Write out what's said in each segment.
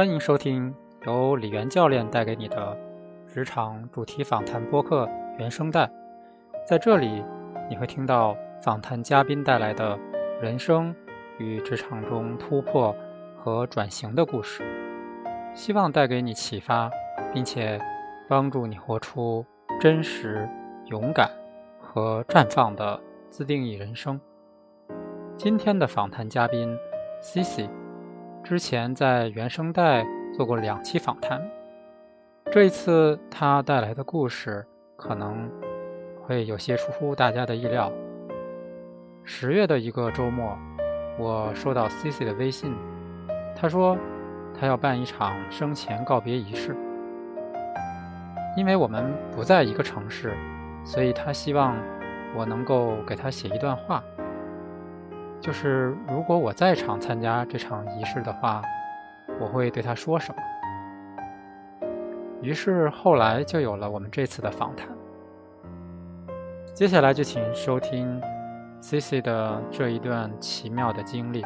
欢迎收听由李元教练带给你的职场主题访谈播客原声带。在这里，你会听到访谈嘉宾带来的人生与职场中突破和转型的故事，希望带给你启发，并且帮助你活出真实、勇敢和绽放的自定义人生。今天的访谈嘉宾 Cici。之前在原声带做过两期访谈，这一次他带来的故事可能会有些出乎大家的意料。十月的一个周末，我收到 C C 的微信，他说他要办一场生前告别仪式，因为我们不在一个城市，所以他希望我能够给他写一段话。就是如果我在场参加这场仪式的话，我会对他说什么？于是后来就有了我们这次的访谈。接下来就请收听 C C 的这一段奇妙的经历。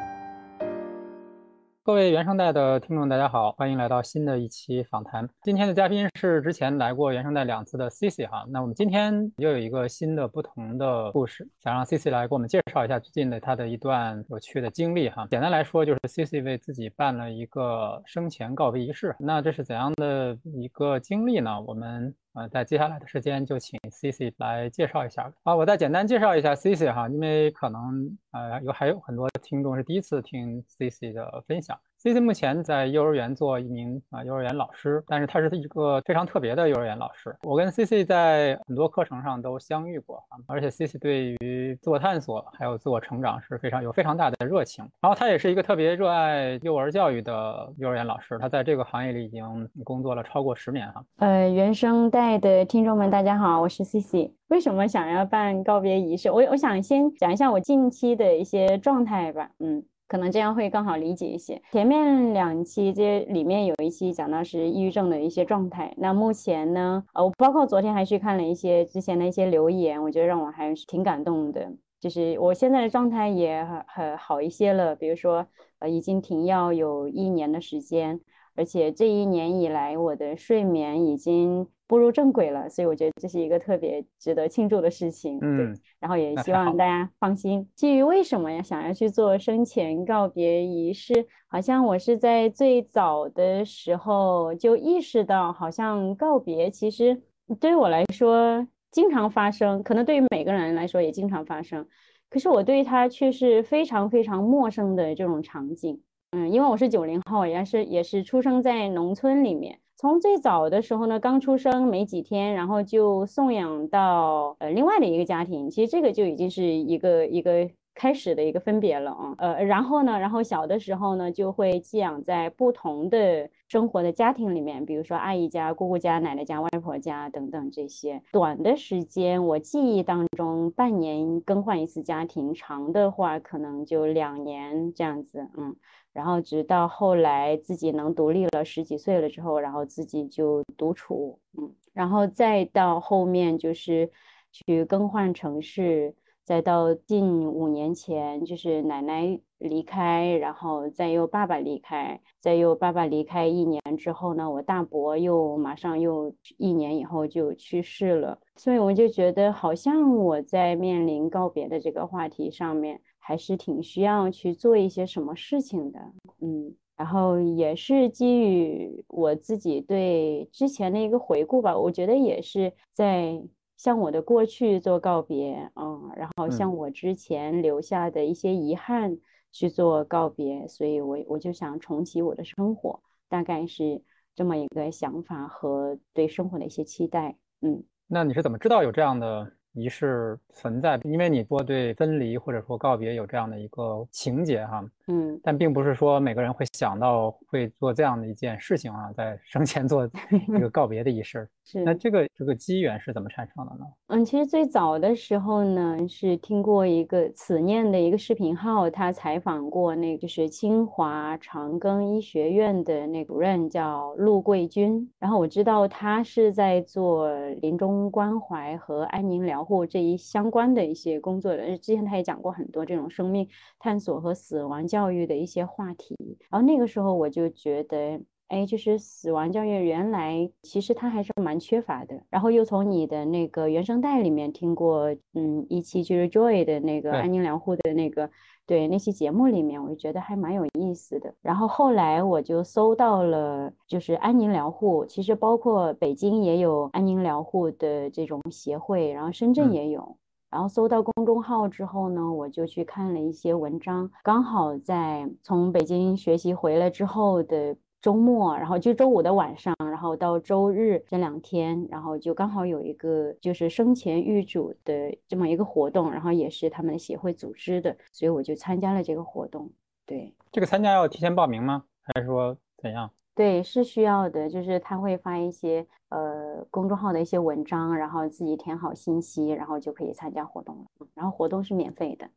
各位原声带的听众，大家好，欢迎来到新的一期访谈。今天的嘉宾是之前来过原声带两次的 Cici 哈。那我们今天又有一个新的、不同的故事，想让 Cici 来给我们介绍一下最近的他的一段有趣的经历哈。简单来说，就是 Cici 为自己办了一个生前告别仪式。那这是怎样的一个经历呢？我们。呃，在接下来的时间就请 Cici 来介绍一下。啊，我再简单介绍一下 Cici 哈，因为可能呃有还有很多听众是第一次听 Cici 的分享。CC 目前在幼儿园做一名啊幼儿园老师，但是他是一个非常特别的幼儿园老师。我跟 CC 在很多课程上都相遇过，而且 CC 对于自我探索还有自我成长是非常有非常大的热情。然后他也是一个特别热爱幼儿教育的幼儿园老师，他在这个行业里已经工作了超过十年哈。呃，原声带的听众们，大家好，我是 CC。为什么想要办告别仪式？我我想先讲一下我近期的一些状态吧，嗯。可能这样会更好理解一些。前面两期这里面有一期讲到是抑郁症的一些状态。那目前呢，呃，我包括昨天还去看了一些之前的一些留言，我觉得让我还是挺感动的。就是我现在的状态也很很好一些了，比如说，呃，已经停药有一年的时间，而且这一年以来我的睡眠已经。步入正轨了，所以我觉得这是一个特别值得庆祝的事情。嗯，然后也希望大家放心。至于为什么呀？想要去做生前告别仪式，好像我是在最早的时候就意识到，好像告别其实对于我来说经常发生，可能对于每个人来说也经常发生。可是我对它却是非常非常陌生的这种场景。嗯，因为我是九零后，也是也是出生在农村里面。从最早的时候呢，刚出生没几天，然后就送养到呃另外的一个家庭，其实这个就已经是一个一个开始的一个分别了啊。呃，然后呢，然后小的时候呢，就会寄养在不同的生活的家庭里面，比如说阿姨家、姑姑家、奶奶家、外婆家等等这些。短的时间，我记忆当中半年更换一次家庭，长的话可能就两年这样子，嗯。然后直到后来自己能独立了十几岁了之后，然后自己就独处，嗯，然后再到后面就是去更换城市，再到近五年前就是奶奶离开，然后再又爸爸离开，再又爸爸离开一年之后呢，我大伯又马上又一年以后就去世了，所以我就觉得好像我在面临告别的这个话题上面。还是挺需要去做一些什么事情的，嗯，然后也是基于我自己对之前的一个回顾吧，我觉得也是在向我的过去做告别，嗯，然后向我之前留下的一些遗憾去做告别，所以我我就想重启我的生活，大概是这么一个想法和对生活的一些期待，嗯，那你是怎么知道有这样的？仪式存在，因为你说对分离或者说告别有这样的一个情节哈，嗯，但并不是说每个人会想到会做这样的一件事情啊，在生前做一个告别的仪式。是，那这个这个机缘是怎么产生的呢？嗯，其实最早的时候呢，是听过一个此念的一个视频号，他采访过那个就是清华长庚医学院的那主任叫陆桂军，然后我知道他是在做临终关怀和安宁疗护这一相关的一些工作的。之前他也讲过很多这种生命探索和死亡教育的一些话题，然后那个时候我就觉得。哎，就是死亡教育原来其实它还是蛮缺乏的。然后又从你的那个原声带里面听过，嗯，一期就是 Joy 的那个安宁疗护的那个，对那期节目里面，我就觉得还蛮有意思的。然后后来我就搜到了，就是安宁疗护，其实包括北京也有安宁疗护的这种协会，然后深圳也有。然后搜到公众号之后呢，我就去看了一些文章，刚好在从北京学习回来之后的周末，然后就周五的晚上，然后到周日这两天，然后就刚好有一个就是生前预嘱的这么一个活动，然后也是他们协会组织的，所以我就参加了这个活动。对，这个参加要提前报名吗？还是说怎样？对，是需要的，就是他会发一些呃公众号的一些文章，然后自己填好信息，然后就可以参加活动了。然后活动是免费的，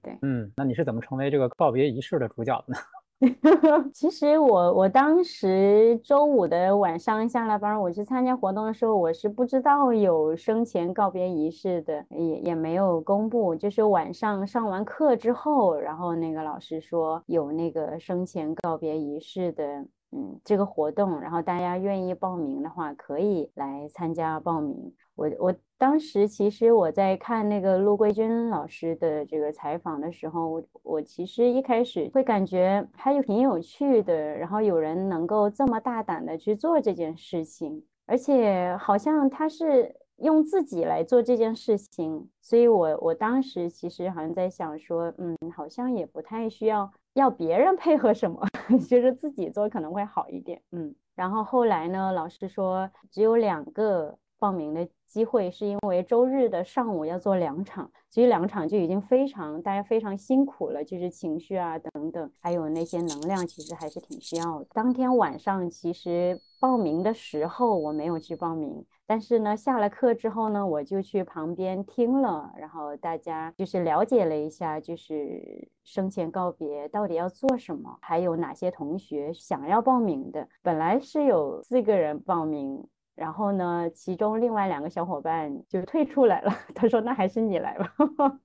对。嗯，那你是怎么成为这个告别仪式的主角的呢？其实我我当时周五的晚上下了班，我去参加活动的时候，我是不知道有生前告别仪式的，也也没有公布。就是晚上上完课之后，然后那个老师说有那个生前告别仪式的。嗯，这个活动，然后大家愿意报名的话，可以来参加报名。我我当时其实我在看那个陆桂军老师的这个采访的时候，我我其实一开始会感觉还有挺有趣的，然后有人能够这么大胆的去做这件事情，而且好像他是用自己来做这件事情，所以我我当时其实好像在想说，嗯，好像也不太需要。要别人配合什么，就是自己做可能会好一点。嗯，然后后来呢，老师说只有两个报名的机会，是因为周日的上午要做两场，其实两场就已经非常大家非常辛苦了，就是情绪啊等等，还有那些能量，其实还是挺需要的。当天晚上其实报名的时候我没有去报名。但是呢，下了课之后呢，我就去旁边听了，然后大家就是了解了一下，就是生前告别到底要做什么，还有哪些同学想要报名的。本来是有四个人报名，然后呢，其中另外两个小伙伴就退出来了。他说：“那还是你来吧。”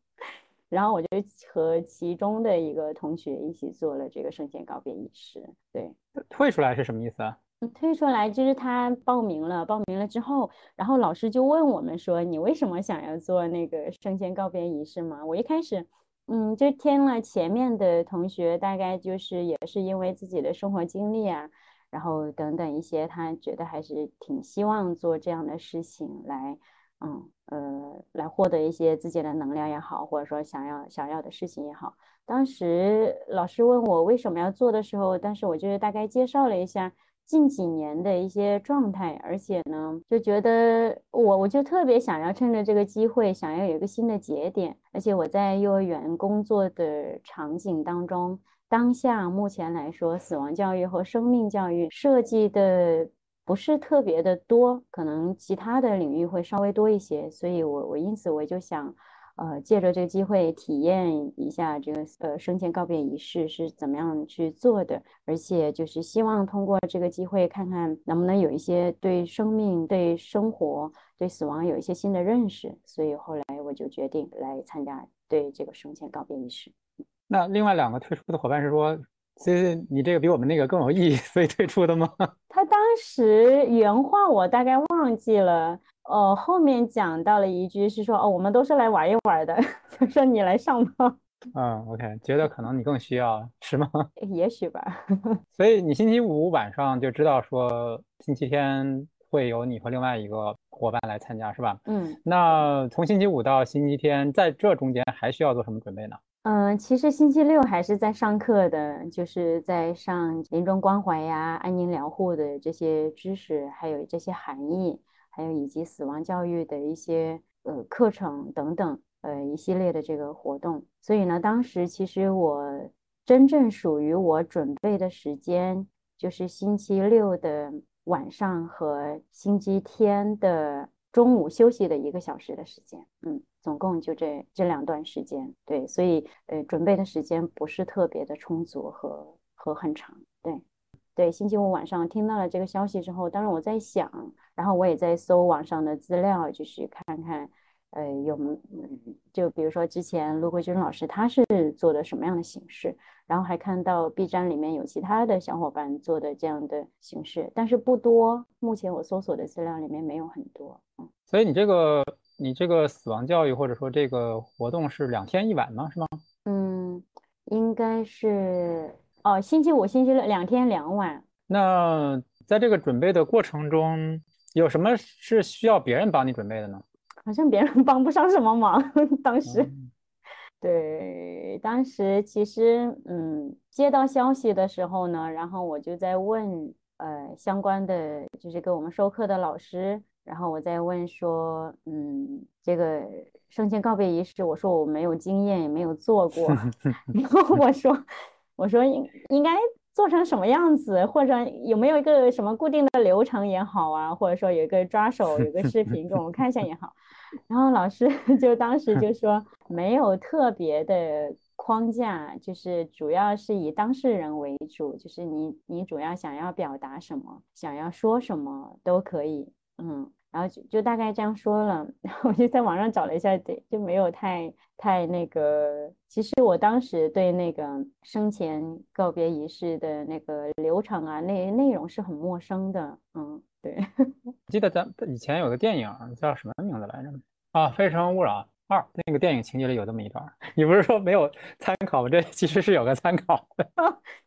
然后我就和其中的一个同学一起做了这个生前告别仪式。对，退出来是什么意思啊？退出来就是他报名了，报名了之后，然后老师就问我们说：“你为什么想要做那个生前告别仪式吗？”我一开始，嗯，就听了前面的同学，大概就是也是因为自己的生活经历啊，然后等等一些，他觉得还是挺希望做这样的事情来，嗯呃，来获得一些自己的能量也好，或者说想要想要的事情也好。当时老师问我为什么要做的时候，但是我就是大概介绍了一下。近几年的一些状态，而且呢，就觉得我我就特别想要趁着这个机会，想要有一个新的节点。而且我在幼儿园工作的场景当中，当下目前来说，死亡教育和生命教育设计的不是特别的多，可能其他的领域会稍微多一些。所以我我因此我就想。呃，借着这个机会体验一下这个呃生前告别仪式是怎么样去做的，而且就是希望通过这个机会看看能不能有一些对生命、对生活、对死亡有一些新的认识。所以后来我就决定来参加对这个生前告别仪式。那另外两个退出的伙伴是说，所以你这个比我们那个更有意义，所以退出的吗？他当时原话我大概忘记了。哦，后面讲到了一句是说，哦，我们都是来玩一玩的，就说你来上吧。嗯，OK，觉得可能你更需要，是吗？也许吧。所以你星期五晚上就知道说星期天会有你和另外一个伙伴来参加，是吧？嗯。那从星期五到星期天，在这中间还需要做什么准备呢？嗯，其实星期六还是在上课的，就是在上临终关怀呀、安宁疗护的这些知识，还有这些含义。还有以及死亡教育的一些呃课程等等，呃一系列的这个活动。所以呢，当时其实我真正属于我准备的时间，就是星期六的晚上和星期天的中午休息的一个小时的时间。嗯，总共就这这两段时间。对，所以呃准备的时间不是特别的充足和和很长。对。对，星期五晚上听到了这个消息之后，当然我在想，然后我也在搜网上的资料，就是看看呃，有就比如说之前陆桂军老师他是做的什么样的形式，然后还看到 B 站里面有其他的小伙伴做的这样的形式，但是不多。目前我搜索的资料里面没有很多。嗯，所以你这个你这个死亡教育或者说这个活动是两天一晚吗？是吗？嗯，应该是哦，星期五、星期六两天两晚。那在这个准备的过程中。有什么是需要别人帮你准备的呢？好像别人帮不上什么忙。当时，对，当时其实，嗯，接到消息的时候呢，然后我就在问，呃，相关的就是给我们授课的老师，然后我再问说，嗯，这个生前告别仪式，我说我没有经验，也没有做过，然后我说，我说应应该。做成什么样子，或者有没有一个什么固定的流程也好啊，或者说有一个抓手，有个视频给我们看一下也好。然后老师 就当时就说没有特别的框架，就是主要是以当事人为主，就是你你主要想要表达什么，想要说什么都可以，嗯。然后就就大概这样说了，然后我就在网上找了一下，对，就没有太太那个。其实我当时对那个生前告别仪式的那个流程啊，那内容是很陌生的。嗯，对。记得咱以前有个电影叫什么名字来着？啊，《非诚勿扰二》那个电影情节里有这么一段。你不是说没有参考吗？这其实是有个参考的。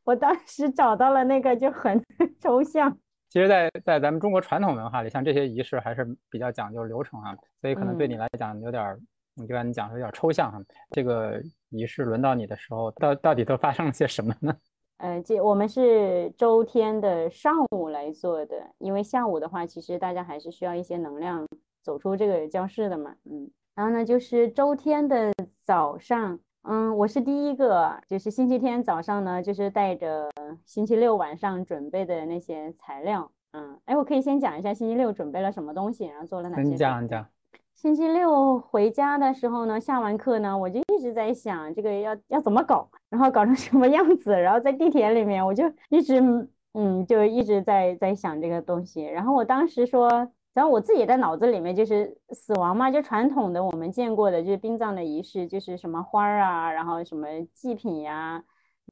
我当时找到了那个就很抽象。其实，在在咱们中国传统文化里，像这些仪式还是比较讲究流程啊，所以可能对你来讲有点，你就按你讲的有点抽象哈。这个仪式轮到你的时候，到到底都发生了些什么呢？呃，这我们是周天的上午来做的，因为下午的话，其实大家还是需要一些能量走出这个教室的嘛，嗯。然后呢，就是周天的早上。嗯，我是第一个，就是星期天早上呢，就是带着星期六晚上准备的那些材料。嗯，哎，我可以先讲一下星期六准备了什么东西，然后做了哪些。你讲，你讲。星期六回家的时候呢，下完课呢，我就一直在想这个要要怎么搞，然后搞成什么样子，然后在地铁里面，我就一直嗯，就一直在在想这个东西。然后我当时说。然后我自己在脑子里面就是死亡嘛，就传统的我们见过的，就是殡葬的仪式，就是什么花儿啊，然后什么祭品呀。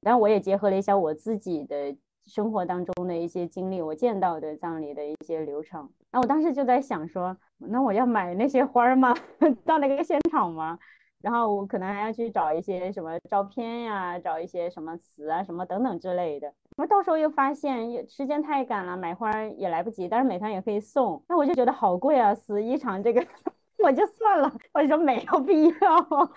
然后我也结合了一下我自己的生活当中的一些经历，我见到的葬礼的一些流程。那我当时就在想说，那我要买那些花儿吗？到那个现场吗？然后我可能还要去找一些什么照片呀，找一些什么词啊，什么等等之类的。我到时候又发现时间太赶了，买花也来不及，但是美团也可以送，那我就觉得好贵啊，死一场这个 我就算了，我就说没有必要。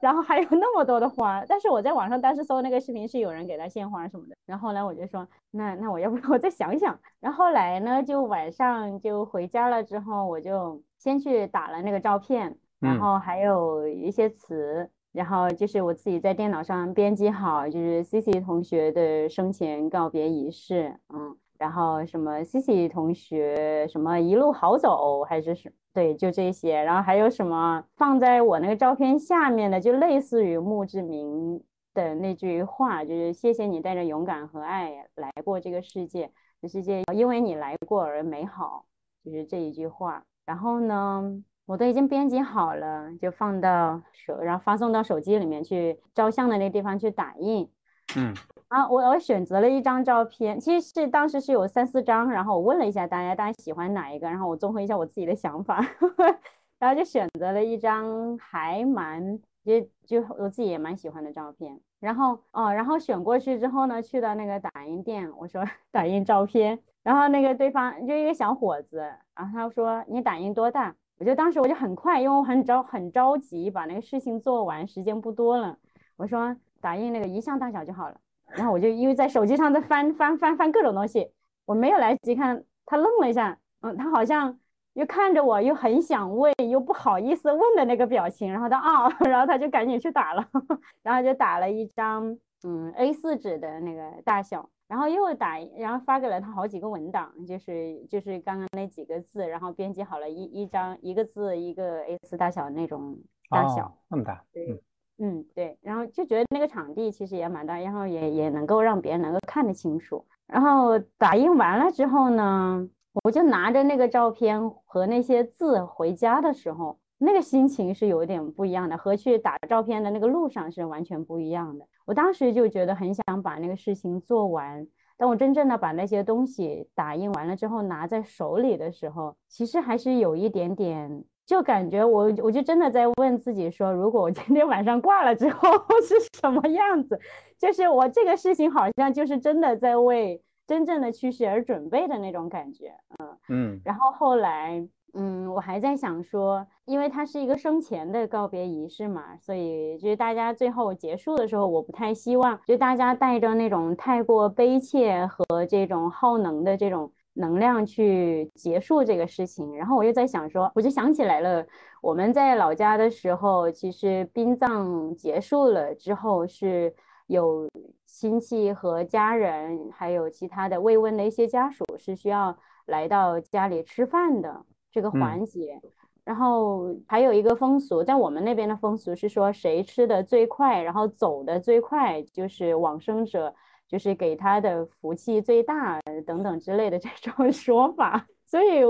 然后还有那么多的花，但是我在网上当时搜那个视频是有人给他献花什么的。然后呢，我就说那那我要不我再想想。然后来呢，就晚上就回家了之后，我就先去打了那个照片。然后还有一些词，然后就是我自己在电脑上编辑好，就是 C C 同学的生前告别仪式，嗯，然后什么 C C 同学什么一路好走，还是什对，就这些，然后还有什么放在我那个照片下面的，就类似于墓志铭的那句话，就是谢谢你带着勇敢和爱来过这个世界，世界因为你来过而美好，就是这一句话，然后呢？我都已经编辑好了，就放到手，然后发送到手机里面去照相的那个地方去打印。嗯，啊，我我选择了一张照片，其实是当时是有三四张，然后我问了一下大家，大家喜欢哪一个，然后我综合一下我自己的想法，然后就选择了一张还蛮就就我自己也蛮喜欢的照片。然后哦，然后选过去之后呢，去到那个打印店，我说 打印照片，然后那个对方就一个小伙子，然后他说你打印多大？我就当时我就很快，因为我很着很着急把那个事情做完，时间不多了。我说打印那个一项大小就好了。然后我就因为在手机上在翻翻翻翻各种东西，我没有来得及看。他愣了一下，嗯，他好像又看着我，又很想问，又不好意思问的那个表情。然后他啊，然后他就赶紧去打了，然后就打了一张嗯 A4 纸的那个大小。然后又打，然后发给了他好几个文档，就是就是刚刚那几个字，然后编辑好了一一张一个字一个 A4 大小那种大小，那么大，对，嗯对，然后就觉得那个场地其实也蛮大，然后也也能够让别人能够看得清楚。然后打印完了之后呢，我就拿着那个照片和那些字回家的时候，那个心情是有点不一样的，和去打照片的那个路上是完全不一样的。我当时就觉得很想把那个事情做完。当我真正的把那些东西打印完了之后，拿在手里的时候，其实还是有一点点，就感觉我我就真的在问自己说，如果我今天晚上挂了之后 是什么样子？就是我这个事情好像就是真的在为真正的去世而准备的那种感觉，嗯嗯。然后后来。嗯，我还在想说，因为它是一个生前的告别仪式嘛，所以就是大家最后结束的时候，我不太希望就大家带着那种太过悲切和这种耗能的这种能量去结束这个事情。然后我又在想说，我就想起来了，我们在老家的时候，其实殡葬结束了之后，是有亲戚和家人，还有其他的慰问的一些家属是需要来到家里吃饭的。这个环节，然后还有一个风俗，在我们那边的风俗是说，谁吃的最快，然后走的最快，就是往生者，就是给他的福气最大等等之类的这种 说法。所以，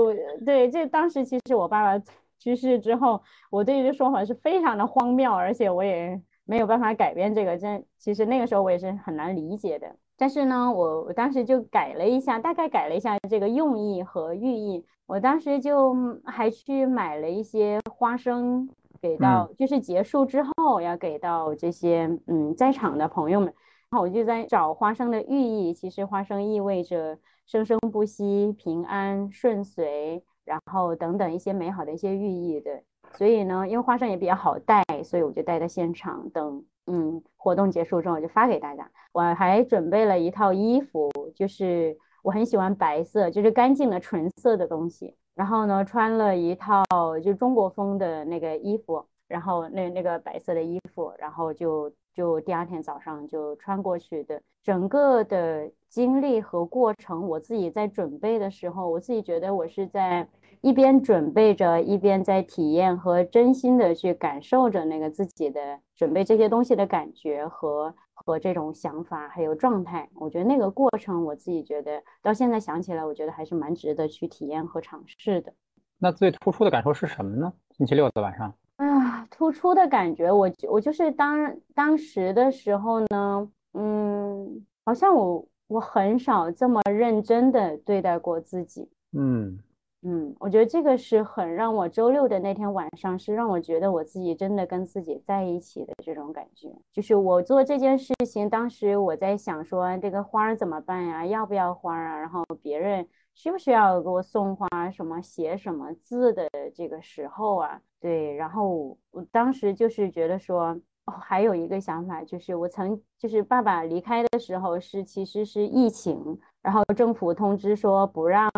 对这当时其实我爸爸去世之后，我对这说法是非常的荒谬，而且我也没有办法改变这个。真其实那个时候我也是很难理解的。但是呢，我我当时就改了一下，大概改了一下这个用意和寓意。我当时就还去买了一些花生，给到就是结束之后要给到这些嗯在场的朋友们。然后我就在找花生的寓意，其实花生意味着生生不息、平安顺遂，然后等等一些美好的一些寓意对。所以呢，因为花生也比较好带，所以我就带到现场，等嗯活动结束之后我就发给大家。我还准备了一套衣服，就是。我很喜欢白色，就是干净的纯色的东西。然后呢，穿了一套就中国风的那个衣服，然后那那个白色的衣服，然后就就第二天早上就穿过去的。整个的经历和过程，我自己在准备的时候，我自己觉得我是在一边准备着，一边在体验和真心的去感受着那个自己的准备这些东西的感觉和。和这种想法还有状态，我觉得那个过程，我自己觉得到现在想起来，我觉得还是蛮值得去体验和尝试的。那最突出的感受是什么呢？星期六的晚上，啊，突出的感觉，我我就是当当时的时候呢，嗯，好像我我很少这么认真的对待过自己，嗯。嗯，我觉得这个是很让我周六的那天晚上是让我觉得我自己真的跟自己在一起的这种感觉。就是我做这件事情，当时我在想说这个花儿怎么办呀？要不要花儿啊？然后别人需不需要给我送花？什么写什么字的这个时候啊？对，然后我当时就是觉得说，哦，还有一个想法就是我曾就是爸爸离开的时候是其实是疫情，然后政府通知说不让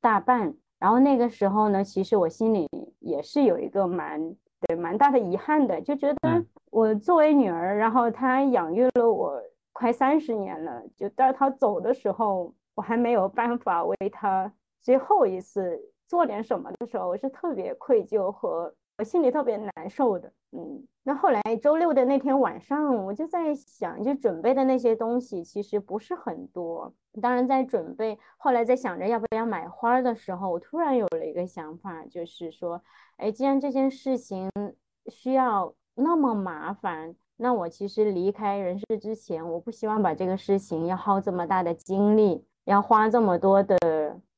大办。然后那个时候呢，其实我心里也是有一个蛮对蛮大的遗憾的，就觉得我作为女儿，然后她养育了我快三十年了，就到她走的时候，我还没有办法为她最后一次做点什么的时候，我是特别愧疚和我心里特别难受的。嗯，那后来周六的那天晚上，我就在想，就准备的那些东西其实不是很多。当然，在准备，后来在想着要不要买花的时候，我突然有了一个想法，就是说，哎，既然这件事情需要那么麻烦，那我其实离开人世之前，我不希望把这个事情要耗这么大的精力，要花这么多的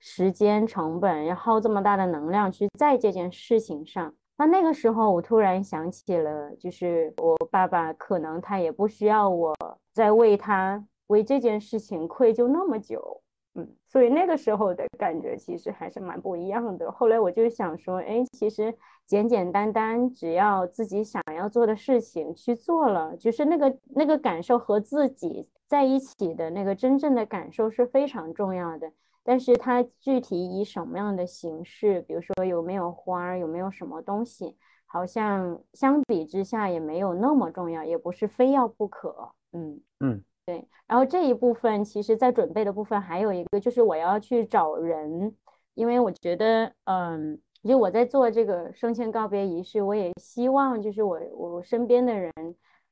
时间成本，要耗这么大的能量去在这件事情上。那那个时候，我突然想起了，就是我爸爸可能他也不需要我在为他。为这件事情愧疚那么久，嗯，所以那个时候的感觉其实还是蛮不一样的。后来我就想说，哎，其实简简单单，只要自己想要做的事情去做了，就是那个那个感受和自己在一起的那个真正的感受是非常重要的。但是它具体以什么样的形式，比如说有没有花，有没有什么东西，好像相比之下也没有那么重要，也不是非要不可。嗯嗯。对，然后这一部分其实，在准备的部分还有一个，就是我要去找人，因为我觉得，嗯，就我在做这个生前告别仪式，我也希望就是我我身边的人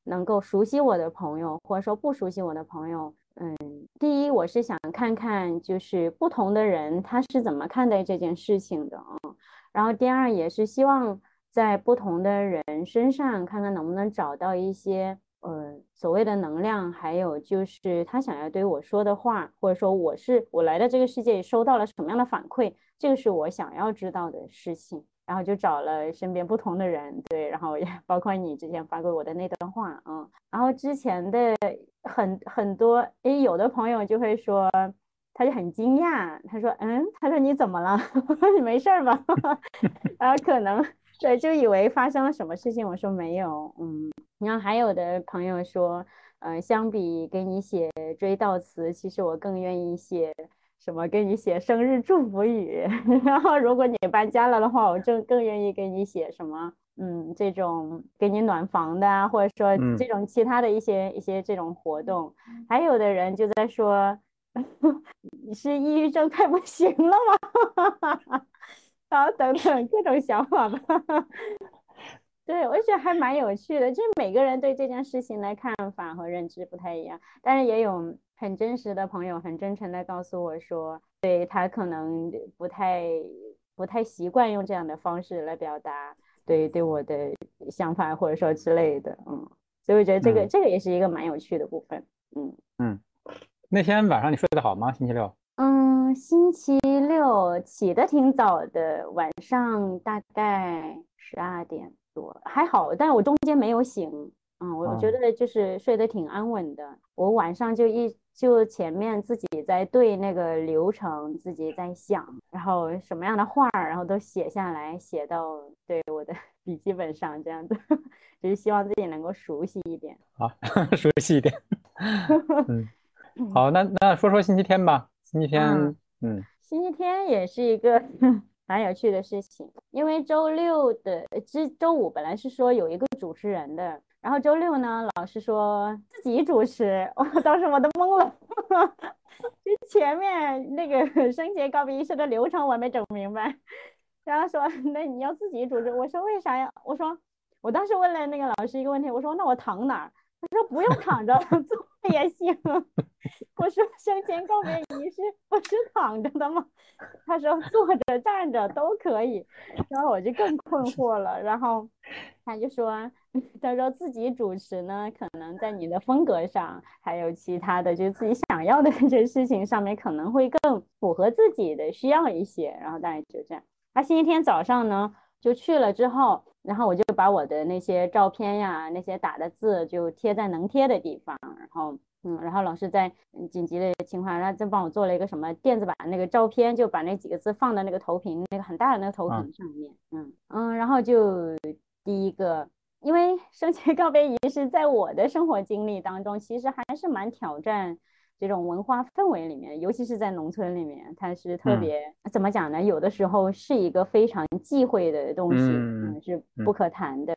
能够熟悉我的朋友，或者说不熟悉我的朋友，嗯，第一，我是想看看就是不同的人他是怎么看待这件事情的啊，然后第二，也是希望在不同的人身上，看看能不能找到一些。呃，所谓的能量，还有就是他想要对我说的话，或者说我是我来到这个世界收到了什么样的反馈，这个是我想要知道的事情。然后就找了身边不同的人，对，然后也包括你之前发给我的那段话，嗯，然后之前的很很多，诶，有的朋友就会说，他就很惊讶，他说，嗯，他说你怎么了？你没事吧？然后可能对，就以为发生了什么事情。我说没有，嗯。然后还有的朋友说，呃，相比给你写追悼词，其实我更愿意写什么？给你写生日祝福语。然后如果你搬家了的话，我正更愿意给你写什么？嗯，这种给你暖房的啊，或者说这种其他的一些一些这种活动。还有的人就在说，你是抑郁症太不行了吗？然后等等各种想法吧。对，我觉得还蛮有趣的，就是每个人对这件事情的看法和认知不太一样，但是也有很真实的朋友，很真诚的告诉我说，对他可能不太不太习惯用这样的方式来表达对对我的想法或者说之类的，嗯，所以我觉得这个这个也是一个蛮有趣的部分，嗯嗯，那天晚上你睡得好吗？星期六？嗯，星期六起的挺早的，晚上大概十二点。多还好，但是我中间没有醒，嗯，我我觉得就是睡得挺安稳的。我晚上就一就前面自己在对那个流程，自己在想，然后什么样的话，然后都写下来，写到对我的 笔记本上，这样子，就是希望自己能够熟悉一点。好，熟悉一点。嗯，好，那那说说星期天吧。星期天，嗯，星期天也是一个。蛮有趣的事情，因为周六的，之周五本来是说有一个主持人的，然后周六呢，老师说自己主持，我当时我都懵了，就前面那个 升节告别仪式的流程我没整明白，然后说那你要自己主持，我说为啥呀？我说我当时问了那个老师一个问题，我说那我躺哪儿？他说不用躺着，坐也行。我说生前告别仪式不是躺着的吗？他说坐着站着都可以。然后我就更困惑了。然后他就说，他说自己主持呢，可能在你的风格上，还有其他的，就自己想要的这些事情上面，可能会更符合自己的需要一些。然后大概就这样。他星期天早上呢，就去了之后。然后我就把我的那些照片呀，那些打的字就贴在能贴的地方。然后，嗯，然后老师在紧急的情况下，再帮我做了一个什么电子版那个照片，就把那几个字放在那个投屏，那个很大的那个投屏上面。嗯嗯，然后就第一个，因为 升旗告别仪式在我的生活经历当中，其实还是蛮挑战。这种文化氛围里面，尤其是在农村里面，它是特别怎么讲呢？有的时候是一个非常忌讳的东西，嗯，是不可谈的。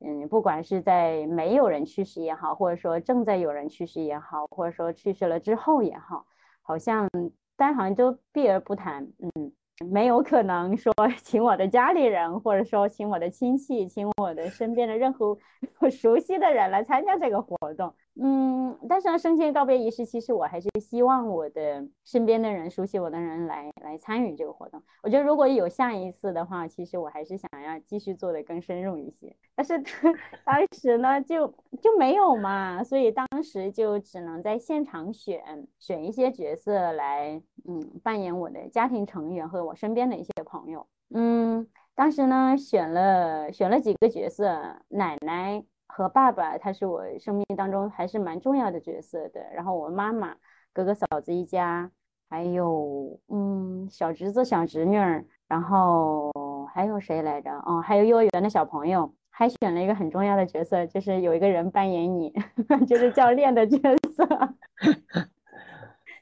嗯，不管是在没有人去世也好，或者说正在有人去世也好，或者说去世了之后也好，好像大家好像都避而不谈。嗯。没有可能说 请我的家里人，或者说请我的亲戚，请我的身边的任何我 熟悉的人来参加这个活动。嗯，但是呢，生前告别仪式，其实我还是希望我的身边的人、熟悉我的人来来参与这个活动。我觉得如果有下一次的话，其实我还是想要继续做的更深入一些。但是 当时呢，就就没有嘛，所以当时就只能在现场选选一些角色来，嗯，扮演我的家庭成员和我身边的一些朋友。嗯，当时呢选了选了几个角色，奶奶。和爸爸，他是我生命当中还是蛮重要的角色的。然后我妈妈、哥哥、嫂子一家，还有嗯小侄子、小侄女儿，然后还有谁来着？哦，还有幼儿园的小朋友，还选了一个很重要的角色，就是有一个人扮演你，就是教练的角色。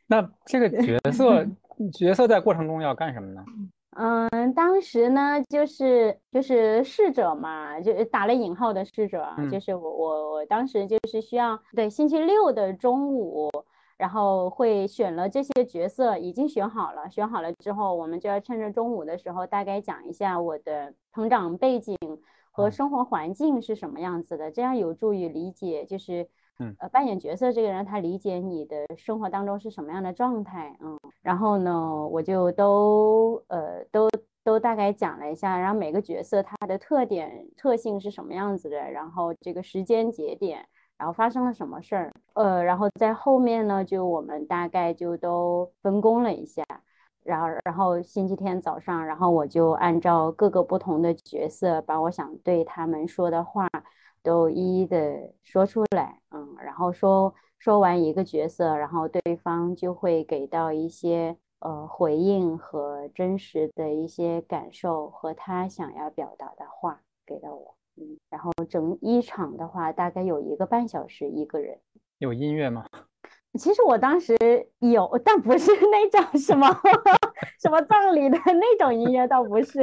那这个角色 角色在过程中要干什么呢？嗯，当时呢，就是就是逝者嘛，就打了引号的逝者，就是我我我当时就是需要对星期六的中午，然后会选了这些角色，已经选好了，选好了之后，我们就要趁着中午的时候，大概讲一下我的成长背景和生活环境是什么样子的，这样有助于理解，就是。嗯，呃，扮演角色这个人，他理解你的生活当中是什么样的状态，嗯，然后呢，我就都呃都都大概讲了一下，然后每个角色它的特点特性是什么样子的，然后这个时间节点，然后发生了什么事儿，呃，然后在后面呢，就我们大概就都分工了一下，然后然后星期天早上，然后我就按照各个不同的角色，把我想对他们说的话都一一的说出来，嗯，然后说说完一个角色，然后对方就会给到一些。呃，回应和真实的一些感受和他想要表达的话给到我，嗯，然后整一场的话大概有一个半小时一个人。有音乐吗？其实我当时有，但不是那种什么 什么葬礼的那种音乐，倒不是。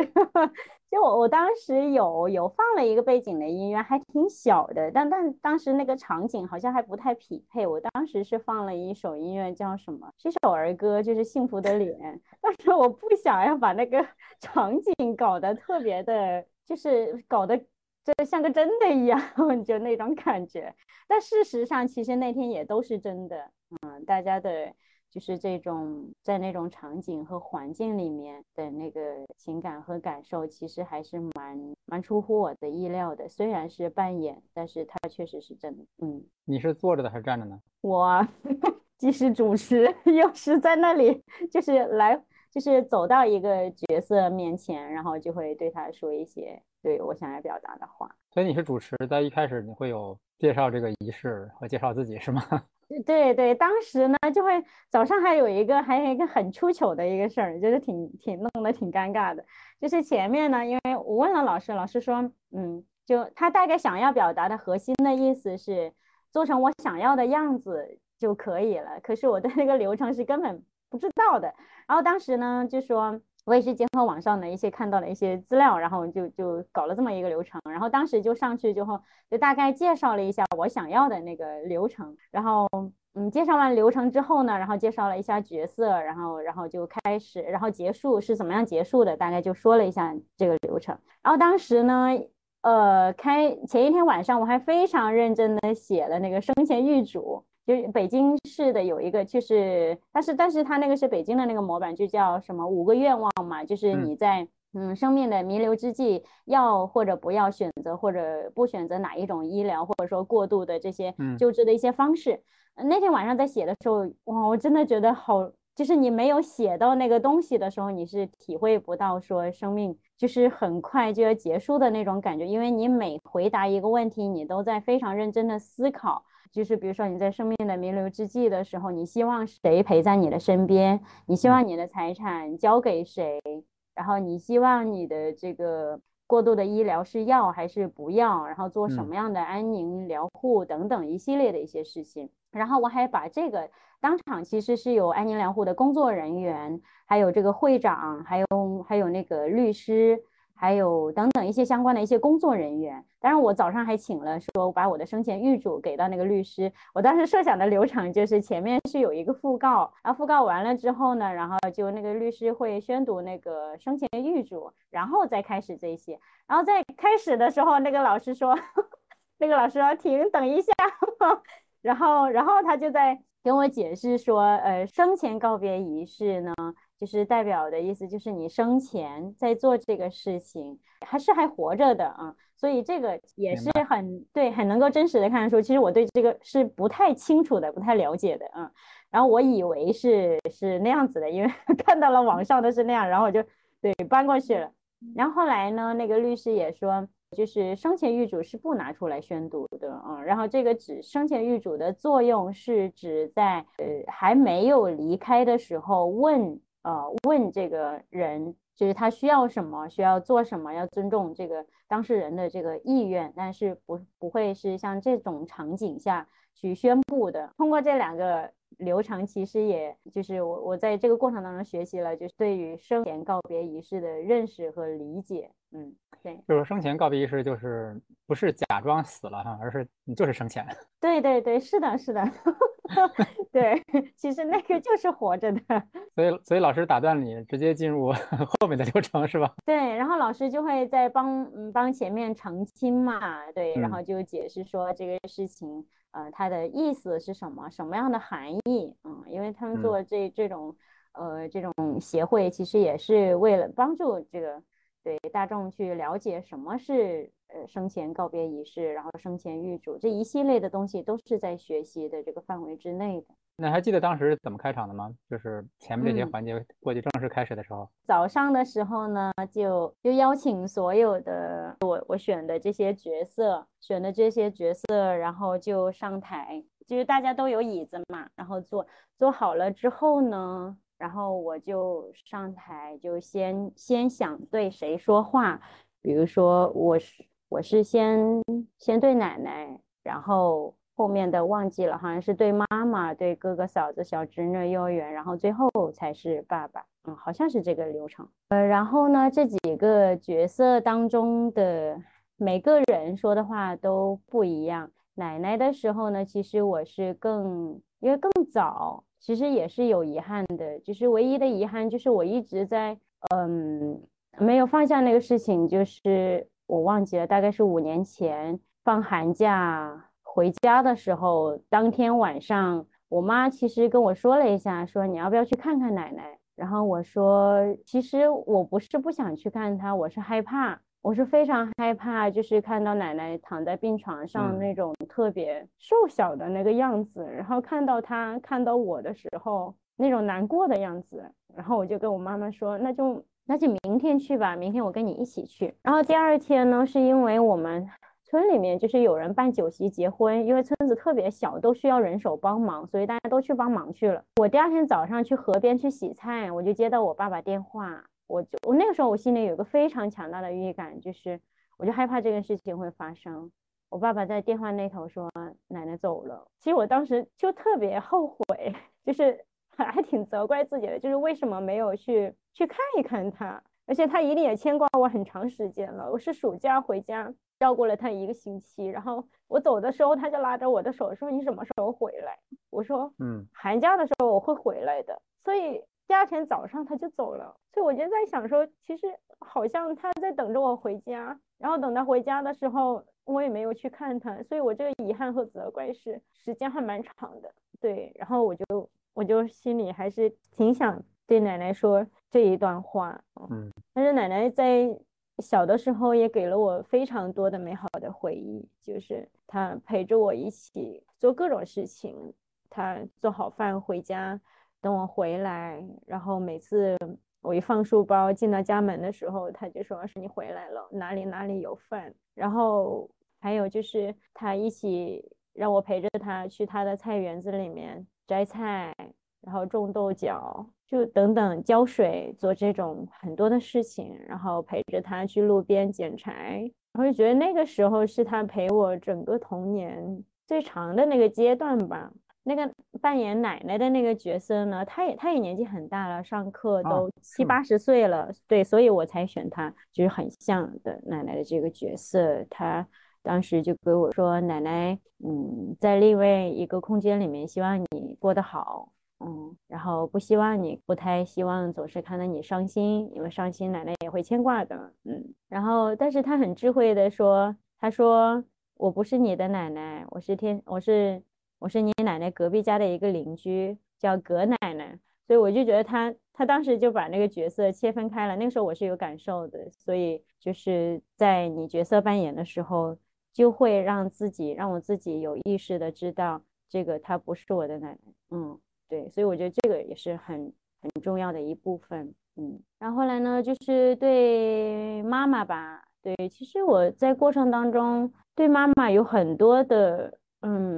就我我当时有有放了一个背景的音乐，还挺小的，但但当时那个场景好像还不太匹配。我当时是放了一首音乐，叫什么？是一首儿歌，就是《幸福的脸》。但是我不想要把那个 场景搞得特别的，就是搞得就像个真的一样，就那种感觉。但事实上，其实那天也都是真的。嗯，大家的。就是这种在那种场景和环境里面的那个情感和感受，其实还是蛮蛮出乎我的意料的。虽然是扮演，但是它确实是真的。嗯，你是坐着的还是站着呢？我 既是主持，又是在那里，就是来，就是走到一个角色面前，然后就会对他说一些对我想要表达的话。所以你是主持，在一开始你会有介绍这个仪式和介绍自己是吗？对对，当时呢就会早上还有一个还有一个很出糗的一个事儿，就是挺挺弄得挺尴尬的。就是前面呢，因为我问了老师，老师说，嗯，就他大概想要表达的核心的意思是做成我想要的样子就可以了。可是我对那个流程是根本不知道的。然后当时呢就说。我也是结合网上的一些看到的一些资料，然后就就搞了这么一个流程，然后当时就上去之后，就大概介绍了一下我想要的那个流程，然后嗯，介绍完流程之后呢，然后介绍了一下角色，然后然后就开始，然后结束是怎么样结束的，大概就说了一下这个流程，然后当时呢，呃，开前一天晚上我还非常认真的写了那个生前预嘱。就是北京市的有一个，就是但是但是他那个是北京的那个模板，就叫什么五个愿望嘛，就是你在嗯生命的弥留之际，要或者不要选择或者不选择哪一种医疗或者说过度的这些救治的一些方式。那天晚上在写的时候，哇，我真的觉得好，就是你没有写到那个东西的时候，你是体会不到说生命就是很快就要结束的那种感觉，因为你每回答一个问题，你都在非常认真的思考。就是比如说你在生命的弥留之际的时候，你希望谁陪在你的身边？你希望你的财产交给谁？然后你希望你的这个过度的医疗是要还是不要？然后做什么样的安宁疗护等等一系列的一些事情。然后我还把这个当场其实是有安宁疗护的工作人员，还有这个会长，还有还有那个律师。还有等等一些相关的一些工作人员，当然我早上还请了，说我把我的生前预嘱给到那个律师。我当时设想的流程就是前面是有一个讣告，然后讣告完了之后呢，然后就那个律师会宣读那个生前预嘱，然后再开始这些。然后在开始的时候，那个老师说，那个老师说停，等一下，然后然后他就在跟我解释说，呃，生前告别仪式呢。就是代表的意思，就是你生前在做这个事情，还是还活着的啊，所以这个也是很对，很能够真实的看出。其实我对这个是不太清楚的，不太了解的啊。然后我以为是是那样子的，因为 看到了网上的是那样，然后我就对搬过去了。然后后来呢，那个律师也说，就是生前预嘱是不拿出来宣读的啊。然后这个指生前预嘱的作用是指在呃还没有离开的时候问。呃，问这个人就是他需要什么，需要做什么，要尊重这个当事人的这个意愿，但是不不会是像这种场景下去宣布的。通过这两个流程，其实也就是我我在这个过程当中学习了，就是对于生前告别仪式的认识和理解。嗯，对，就是生前告别仪式，就是不是假装死了哈，而是你就是生前。对对对，是的，是的，对，其实那个就是活着的。所以，所以老师打断你，直接进入后面的流程是吧？对，然后老师就会在帮嗯帮前面澄清嘛，对，然后就解释说这个事情，呃，它的意思是什么，什么样的含义，嗯，因为他们做这这种。呃这种协会，其实也是为了帮助这个对大众去了解什么是呃生前告别仪式，然后生前预嘱这一系列的东西都是在学习的这个范围之内的。那还记得当时怎么开场的吗？就是前面这些环节过去正式开始的时候，早上的时候呢，就就邀请所有的我我选的这些角色，选的这些角色，然后就上台，就是大家都有椅子嘛，然后坐坐好了之后呢，然后我就上台，就先先想对谁说话，比如说我是我是先先对奶奶，然后。后面的忘记了，好像是对妈妈、对哥哥、嫂子、小侄女、幼儿园，然后最后才是爸爸。嗯，好像是这个流程。呃，然后呢，这几个角色当中的每个人说的话都不一样。奶奶的时候呢，其实我是更因为更早，其实也是有遗憾的，就是唯一的遗憾就是我一直在嗯没有放下那个事情，就是我忘记了，大概是五年前放寒假。回家的时候，当天晚上，我妈其实跟我说了一下，说你要不要去看看奶奶。然后我说，其实我不是不想去看她，我是害怕，我是非常害怕，就是看到奶奶躺在病床上那种特别瘦小的那个样子，然后看到她看到我的时候那种难过的样子。然后我就跟我妈妈说，那就那就明天去吧，明天我跟你一起去。然后第二天呢，是因为我们。村里面就是有人办酒席结婚，因为村子特别小，都需要人手帮忙，所以大家都去帮忙去了。我第二天早上去河边去洗菜，我就接到我爸爸电话，我就我那个时候我心里有个非常强大的预感，就是我就害怕这件事情会发生。我爸爸在电话那头说奶奶走了，其实我当时就特别后悔，就是还还挺责怪自己的，就是为什么没有去去看一看他，而且他一定也牵挂我很长时间了。我是暑假回家。照顾了他一个星期，然后我走的时候，他就拉着我的手说：“你什么时候回来？”我说：“嗯，寒假的时候我会回来的。”所以第二天早上他就走了。所以我就在想说，其实好像他在等着我回家，然后等他回家的时候，我也没有去看他，所以我这个遗憾和责怪是时间还蛮长的。对，然后我就我就心里还是挺想对奶奶说这一段话。嗯，但是奶奶在。小的时候也给了我非常多的美好的回忆，就是她陪着我一起做各种事情，她做好饭回家等我回来，然后每次我一放书包进到家门的时候，他就说是你回来了，哪里哪里有饭。然后还有就是他一起让我陪着他去他的菜园子里面摘菜，然后种豆角。就等等浇水做这种很多的事情，然后陪着他去路边捡柴，然后就觉得那个时候是他陪我整个童年最长的那个阶段吧。那个扮演奶奶的那个角色呢，她也她也年纪很大了，上课都七八十岁了，对，所以我才选她，就是很像的奶奶的这个角色。她当时就给我说：“奶奶，嗯，在另外一个空间里面，希望你过得好。”嗯，然后不希望你，不太希望总是看到你伤心，因为伤心奶奶也会牵挂的。嗯，然后但是他很智慧的说，他说我不是你的奶奶，我是天，我是我是你奶奶隔壁家的一个邻居，叫葛奶奶。所以我就觉得他他当时就把那个角色切分开了。那个时候我是有感受的，所以就是在你角色扮演的时候，就会让自己让我自己有意识的知道，这个她不是我的奶奶。嗯。对，所以我觉得这个也是很很重要的一部分，嗯，然后来呢，就是对妈妈吧，对，其实我在过程当中对妈妈有很多的，嗯，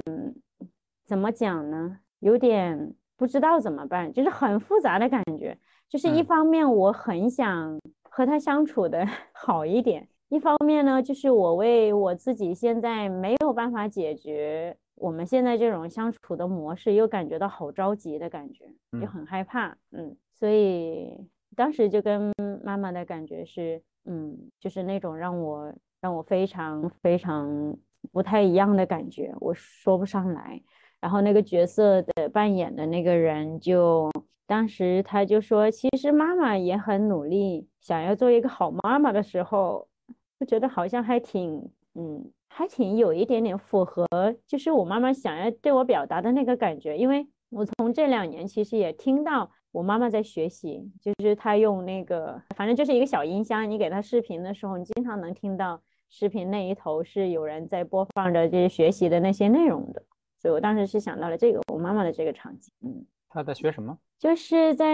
怎么讲呢？有点不知道怎么办，就是很复杂的感觉，就是一方面我很想和她相处的 好一点，一方面呢，就是我为我自己现在没有办法解决。我们现在这种相处的模式，又感觉到好着急的感觉，就很害怕，嗯，所以当时就跟妈妈的感觉是，嗯，就是那种让我让我非常非常不太一样的感觉，我说不上来。然后那个角色的扮演的那个人，就当时他就说，其实妈妈也很努力，想要做一个好妈妈的时候，就觉得好像还挺，嗯。还挺有一点点符合，就是我妈妈想要对我表达的那个感觉。因为我从这两年其实也听到我妈妈在学习，就是她用那个，反正就是一个小音箱，你给她视频的时候，你经常能听到视频那一头是有人在播放着这些学习的那些内容的。所以我当时是想到了这个我妈妈的这个场景。嗯，她在学什么？就是在，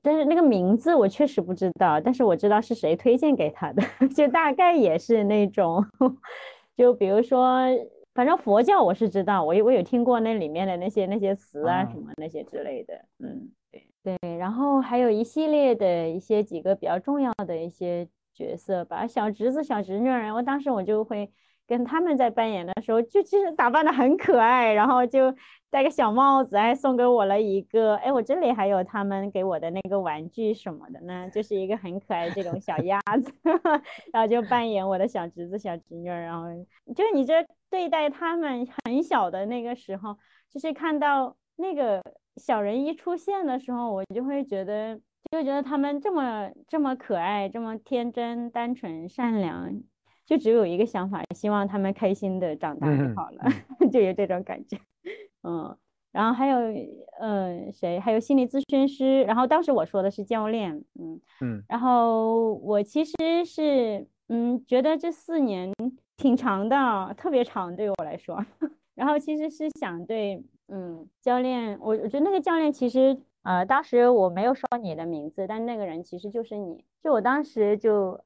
但是那个名字我确实不知道，但是我知道是谁推荐给他的，就大概也是那种，就比如说。反正佛教我是知道，我有我有听过那里面的那些那些词啊什么那些之类的，嗯，对对，然后还有一系列的一些几个比较重要的一些角色吧，小侄子小侄女儿，我当时我就会。跟他们在扮演的时候，就其实打扮的很可爱，然后就戴个小帽子，还送给我了一个，哎，我这里还有他们给我的那个玩具什么的呢，就是一个很可爱这种小鸭子，然后就扮演我的小侄子小侄女，然后就你这对待他们很小的那个时候，就是看到那个小人一出现的时候，我就会觉得，就觉得他们这么这么可爱，这么天真、单纯、善良。就只有一个想法，希望他们开心的长大就好了，就有这种感觉。嗯，然后还有，嗯，谁？还有心理咨询师。然后当时我说的是教练，嗯嗯。然后我其实是，嗯，觉得这四年挺长的，特别长对我来说。然后其实是想对，嗯，教练，我我觉得那个教练其实，呃，当时我没有说你的名字，但那个人其实就是你。就我当时就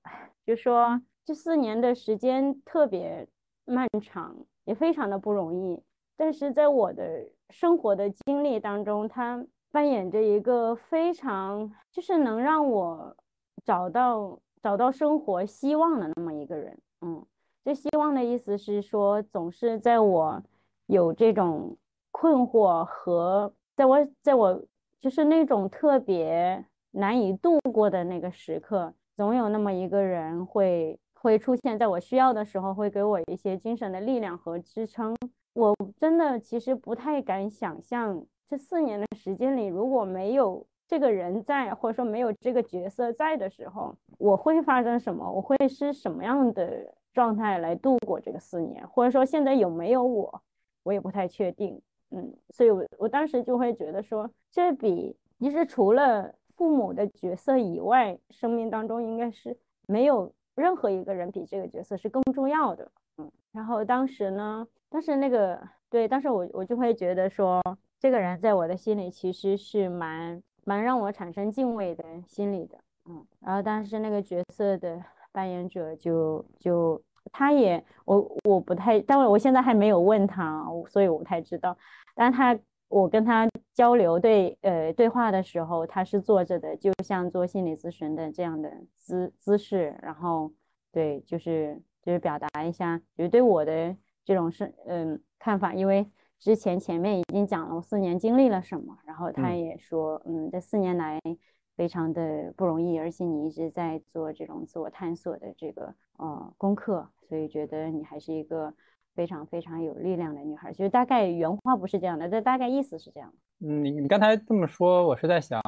就说。这四年的时间特别漫长，也非常的不容易。但是在我的生活的经历当中，他扮演着一个非常就是能让我找到找到生活希望的那么一个人。嗯，这希望的意思是说，总是在我有这种困惑和在我在我就是那种特别难以度过的那个时刻，总有那么一个人会。会出现在我需要的时候，会给我一些精神的力量和支撑。我真的其实不太敢想象，这四年的时间里，如果没有这个人在，或者说没有这个角色在的时候，我会发生什么？我会是什么样的状态来度过这个四年？或者说现在有没有我，我也不太确定。嗯，所以我我当时就会觉得说，这比其实除了父母的角色以外，生命当中应该是没有。任何一个人比这个角色是更重要的，嗯，然后当时呢，当时那个对，当时我我就会觉得说，这个人在我的心里其实是蛮蛮让我产生敬畏的心理的，嗯，然后但是那个角色的扮演者就就他也我我不太，但我现在还没有问他，所以我不太知道，但他。我跟他交流对呃对话的时候，他是坐着的，就像做心理咨询的这样的姿姿势，然后对，就是就是表达一下，就是对我的这种是嗯看法，因为之前前面已经讲了我四年经历了什么，然后他也说嗯这四年来非常的不容易，而且你一直在做这种自我探索的这个呃功课，所以觉得你还是一个。非常非常有力量的女孩，就是大概原话不是这样的，但大概意思是这样。嗯，你你刚才这么说，我是在想，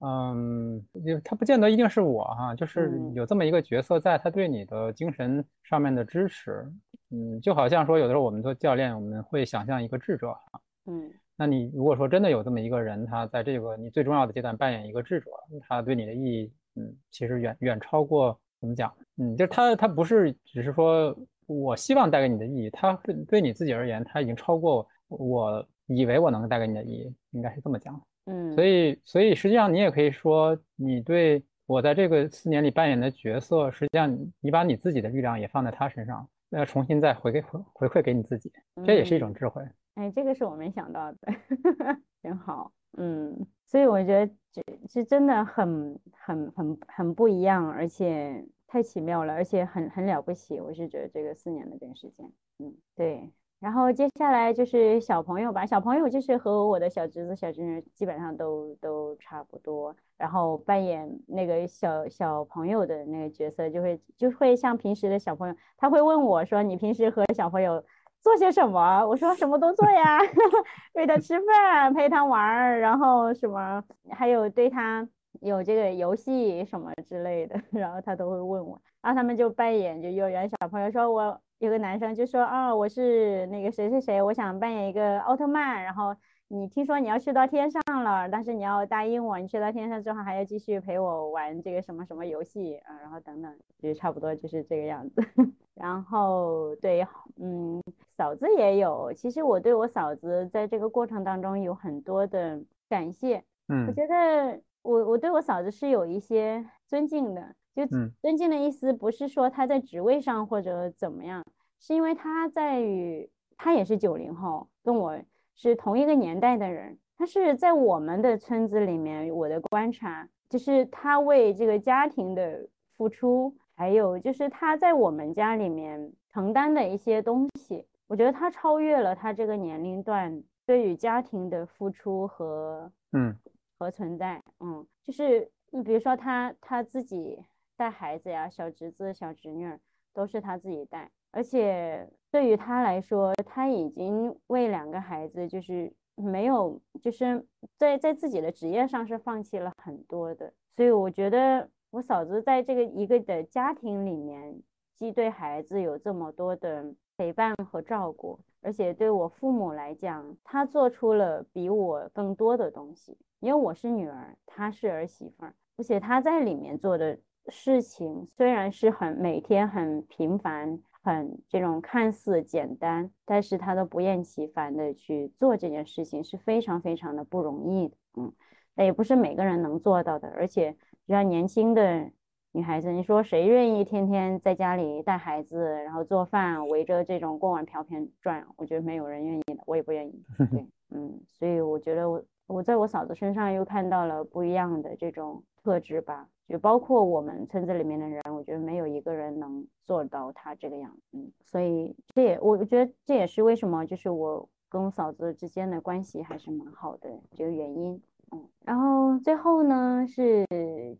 嗯，就他不见得一定是我哈，就是有这么一个角色在，他对你的精神上面的支持，嗯，就好像说有的时候我们做教练，我们会想象一个智者哈，嗯，那你如果说真的有这么一个人，他在这个你最重要的阶段扮演一个智者，他对你的意义，嗯，其实远远超过怎么讲，嗯，就他他不是只是说。我希望带给你的意义，它对你自己而言，它已经超过我以为我能带给你的意义，应该是这么讲。嗯，所以，所以实际上你也可以说，你对我在这个四年里扮演的角色，实际上你把你自己的力量也放在他身上，要重新再回给回回馈给你自己，这也是一种智慧。哎，这个是我没想到的，挺好。嗯，所以我觉得这这真的很很很很不一样，而且。太奇妙了，而且很很了不起。我是觉得这个四年的这个时间，嗯，对。然后接下来就是小朋友吧，小朋友就是和我的小侄子、小侄女基本上都都差不多。然后扮演那个小小朋友的那个角色，就会就会像平时的小朋友，他会问我说：“你平时和小朋友做些什么？”我说：“什么都做呀，喂他吃饭，陪他玩儿，然后什么，还有对他。”有这个游戏什么之类的，然后他都会问我，然后他们就扮演就幼儿园小朋友，说我有个男生就说啊，我是那个谁谁谁，我想扮演一个奥特曼，然后你听说你要去到天上了，但是你要答应我，你去到天上之后还要继续陪我玩这个什么什么游戏啊，然后等等，就差不多就是这个样子。然后对，嗯，嫂子也有，其实我对我嫂子在这个过程当中有很多的感谢。嗯，我觉得我我对我嫂子是有一些尊敬的，就尊敬的意思不是说她在职位上或者怎么样，是因为她在于她也是九零后，跟我。是同一个年代的人，她是在我们的村子里面。我的观察就是她为这个家庭的付出，还有就是她在我们家里面承担的一些东西，我觉得她超越了她这个年龄段对于家庭的付出和嗯和存在。嗯，就是你比如说他他自己带孩子呀，小侄子小侄女都是他自己带。而且对于他来说，他已经为两个孩子，就是没有，就是在在自己的职业上是放弃了很多的。所以我觉得我嫂子在这个一个的家庭里面，既对孩子有这么多的陪伴和照顾，而且对我父母来讲，他做出了比我更多的东西。因为我是女儿，她是儿媳妇儿，而且她在里面做的事情虽然是很每天很平凡。很这种看似简单，但是她都不厌其烦的去做这件事情，是非常非常的不容易的。嗯，那也不是每个人能做到的。而且，就像年轻的女孩子，你说谁愿意天天在家里带孩子，然后做饭，围着这种锅碗瓢盆转？我觉得没有人愿意的，我也不愿意。对，嗯，所以我觉得我我在我嫂子身上又看到了不一样的这种特质吧。就包括我们村子里面的人，我觉得没有一个人能做到他这个样子，所以这也我觉得这也是为什么就是我跟我嫂子之间的关系还是蛮好的这个原因，嗯，然后最后呢是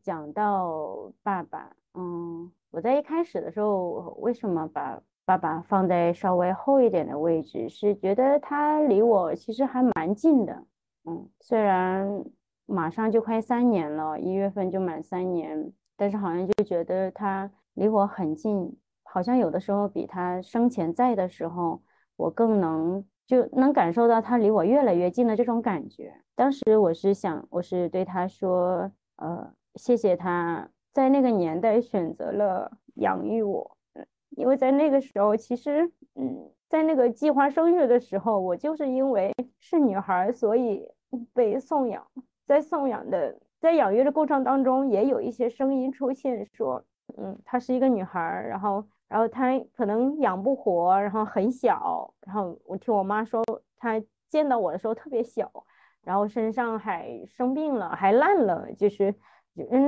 讲到爸爸，嗯，我在一开始的时候为什么把爸爸放在稍微后一点的位置，是觉得他离我其实还蛮近的，嗯，虽然。马上就快三年了，一月份就满三年，但是好像就觉得他离我很近，好像有的时候比他生前在的时候，我更能就能感受到他离我越来越近的这种感觉。当时我是想，我是对他说，呃，谢谢他在那个年代选择了养育我，因为在那个时候，其实，嗯，在那个计划生育的时候，我就是因为是女孩，所以被送养。在送养的，在养育的过程当中，也有一些声音出现，说，嗯，她是一个女孩，然后，然后她可能养不活，然后很小，然后我听我妈说，她见到我的时候特别小，然后身上还生病了，还烂了，就是，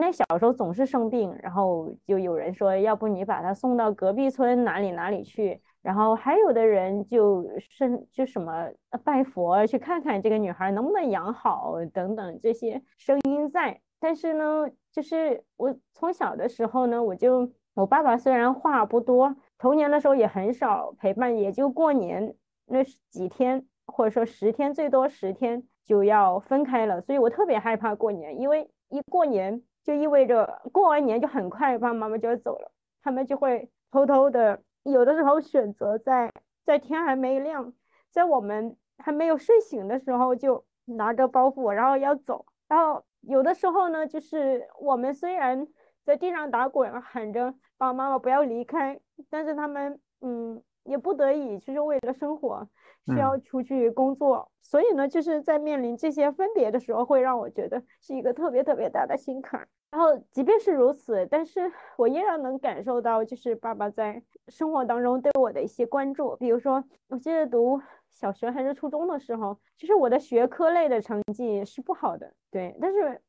那小时候总是生病，然后就有人说，要不你把她送到隔壁村哪里哪里去。然后还有的人就是就什么拜佛去看看这个女孩能不能养好等等这些声音在，但是呢，就是我从小的时候呢，我就我爸爸虽然话不多，童年的时候也很少陪伴，也就过年那几天或者说十天最多十天就要分开了，所以我特别害怕过年，因为一过年就意味着过完年就很快爸爸妈妈就要走了，他们就会偷偷的。有的时候选择在在天还没亮，在我们还没有睡醒的时候就拿着包袱，然后要走。然后有的时候呢，就是我们虽然在地上打滚，喊着爸爸妈妈不要离开，但是他们嗯也不得已，就是为了生活需要出去工作。所以呢，就是在面临这些分别的时候，会让我觉得是一个特别特别大的心坎。然后，即便是如此，但是 我依然能感受到，就是爸爸在生活当中对我的一些关注。比如说，我记得读小学还是初中的时候，其实我的学科类的成绩是不好的，对。但是，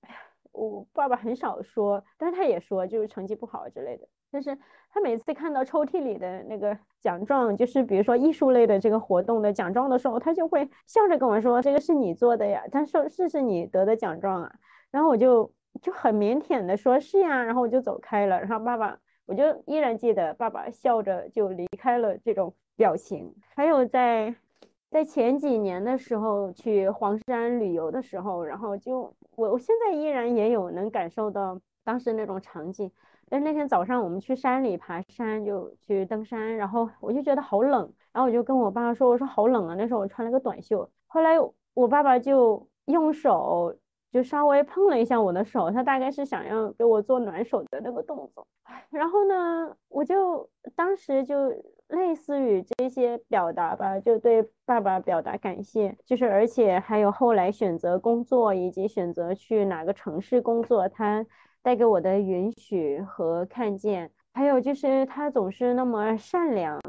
我爸爸很少说，但是他也说就是成绩不好之类的。但是他每次看到抽屉里的那个奖状，就是比如说艺术类的这个活动的奖状的时候，他就会笑着跟我说：“这个是你做的呀。”他说：“是是你得的奖状啊。”然后我就。就很腼腆的说：“是呀。”然后我就走开了。然后爸爸，我就依然记得爸爸笑着就离开了这种表情。还有在在前几年的时候去黄山旅游的时候，然后就我我现在依然也有能感受到当时那种场景。但是那天早上我们去山里爬山，就去登山，然后我就觉得好冷，然后我就跟我爸说：“我说好冷啊！”那时候我穿了个短袖。后来我爸爸就用手就稍微碰了一下我的手，他大概是想要给我做暖手的那个动作。然后呢，我就当时就类似于这些表达吧，就对爸爸表达感谢，就是而且还有后来选择工作以及选择去哪个城市工作，他带给我的允许和看见，还有就是他总是那么善良，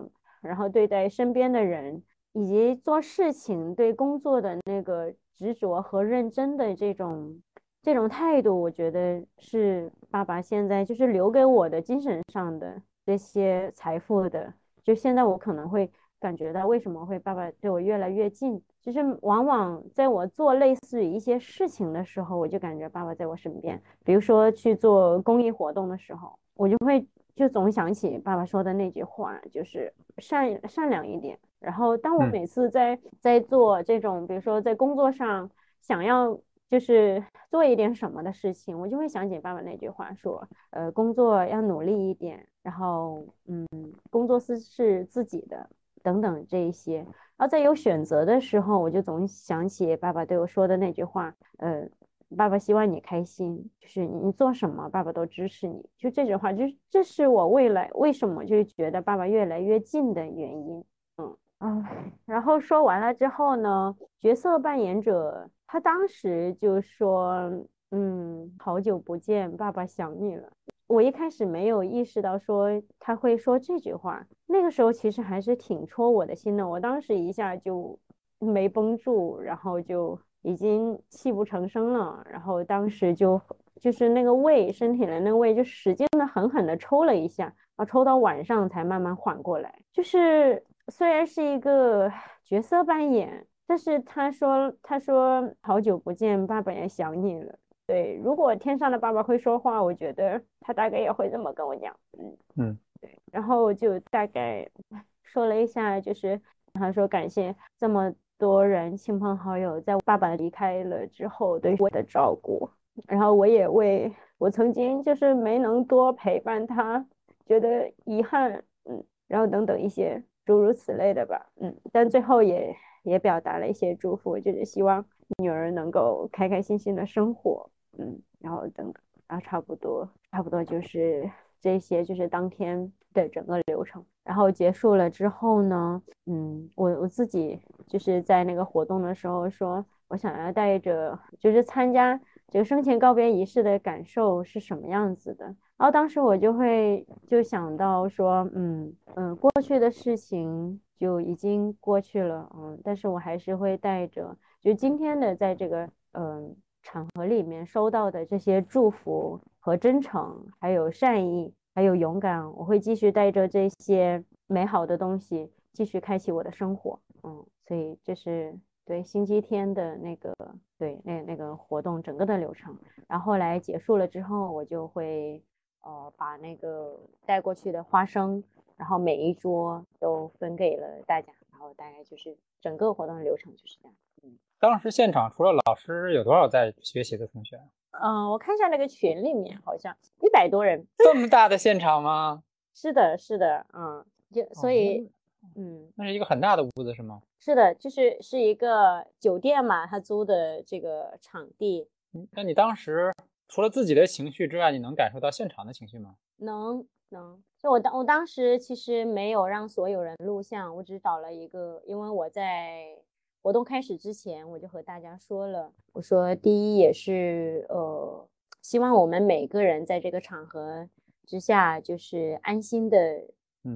然后对待身边的人。以及做事情对工作的那个执着和认真的这种这种态度，我觉得是爸爸现在就是留给我的精神上的这些财富的。就现在我可能会感觉到，为什么会爸爸对我越来越近，就是往往在我做类似于一些事情的时候，我就感觉爸爸在我身边。比如说去做公益活动的时候，我就会就总想起爸爸说的那句话，就是善善良一点。然后，当我每次在在做这种，比如说在工作上想要就是做一点什么的事情，我就会想起爸爸那句话，说，呃，工作要努力一点，然后，嗯，工作是是自己的，等等这一些。然后在有选择的时候，我就总想起爸爸对我说的那句话，呃，爸爸希望你开心，就是你做什么，爸爸都支持你。就这句话，就是这是我未来为什么就是觉得爸爸越来越近的原因。嗯啊，然后说完了之后呢，角色扮演者他当时就说：“嗯，好久不见，爸爸想你了。”我一开始没有意识到说他会说这句话，那个时候其实还是挺戳我的心的。我当时一下就没绷住，然后就已经泣不成声了。然后当时就就是那个胃，身体的那个胃就使劲的狠狠的抽了一下，啊，抽到晚上才慢慢缓过来，就是。虽然是一个角色扮演，但是他说：“他说好久不见，爸爸也想你了。”对，如果天上的爸爸会说话，我觉得他大概也会这么跟我讲。嗯嗯，对。然后就大概 说了一下，就是他说感谢这么多人亲朋好友在爸爸离开了之后对我的照顾，然后我也为我曾经就是没能多陪伴他觉得遗憾。嗯，然后等等一些。诸如此类的吧，嗯，但最后也也表达了一些祝福，就是希望女儿能够开开心心的生活，嗯，然后等，然后差不多差不多就是这些，就是当天的整个流程。然后结束了之后呢，嗯，我我自己就是在那个活动的时候说，我想要带着就是参加这个生前告别仪式的感受是什么样子的。然后当时我就会就想到说，嗯嗯，过去的事情就已经过去了，嗯，但是我还是会带着，就今天的在这个嗯场合里面收到的这些祝福和真诚，还有善意，还有勇敢，我会继续带着这些美好的东西继续开启我的生活，嗯，所以这是对星期天的那个对那那个活动整个的流程，然后来结束了之后，我就会。呃，把那个带过去的花生，然后每一桌都分给了大家，然后大概就是整个活动的流程就是这样。嗯，当时现场除了老师，有多少在学习的同学？嗯，我看一下那个群里面好像一百多人。这么大的现场吗？是的，是的，嗯，就所以，嗯，那是一个很大的屋子是吗？是的，就是是一个酒店嘛，他租的这个场地。嗯，那你当时？除了自己的情绪之外，你能感受到现场的情绪吗？能能。就我当我当时其实没有让所有人录像，我只找了一个，因为我在活动开始之前我就和大家说了，我说第一也是呃，希望我们每个人在这个场合之下就是安心的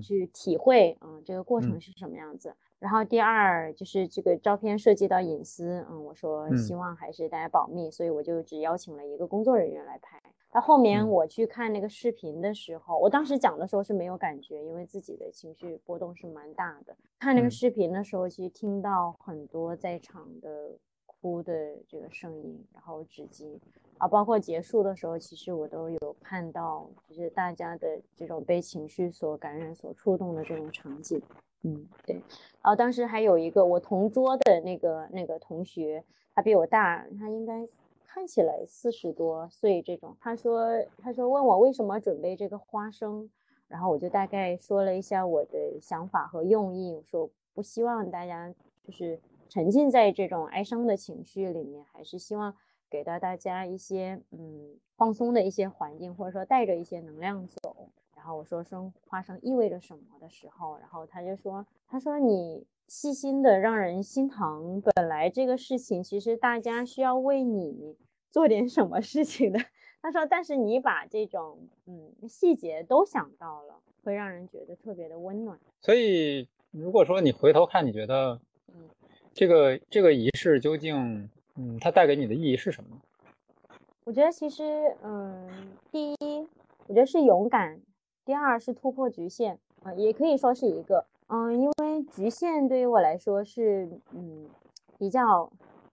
去体会，嗯，这个过程是什么样子。然后第二就是这个照片涉及到隐私，嗯，我说希望还是大家保密，所以我就只邀请了一个工作人员来拍。到后面我去看那个视频的时候，我当时讲的时候是没有感觉，因为自己的情绪波动是蛮大的。看那个视频的时候，其实听到很多在场的哭的这个声音，然后纸巾啊，包括结束的时候，其实我都有看到，就是大家的这种被情绪所感染、所触动的这种场景。嗯，对，然后当时还有一个我同桌的那个那个同学，他比我大，他应该看起来四十多岁这种。他说，他说问我为什么准备这个花生，然后我就大概说了一下我的想法和用意，我说不希望大家就是沉浸在这种哀伤的情绪里面，还是希望给到大家一些嗯放松的一些环境，或者说带着一些能量走。然后我说生花生意味着什么的时候，然后他就说，他说你细心的让人心疼，本来这个事情其实大家需要为你做点什么事情的。他说，但是你把这种嗯细节都想到了。会让人觉得特别的温暖。所以，如果说你回头看，你觉得，嗯，这个这个仪式究竟，嗯，它带给你的意义是什么？我觉得其实，嗯，第一，我觉得是勇敢；第二是突破局限，啊，也可以说是一个，嗯，因为局限对于我来说是，嗯，比较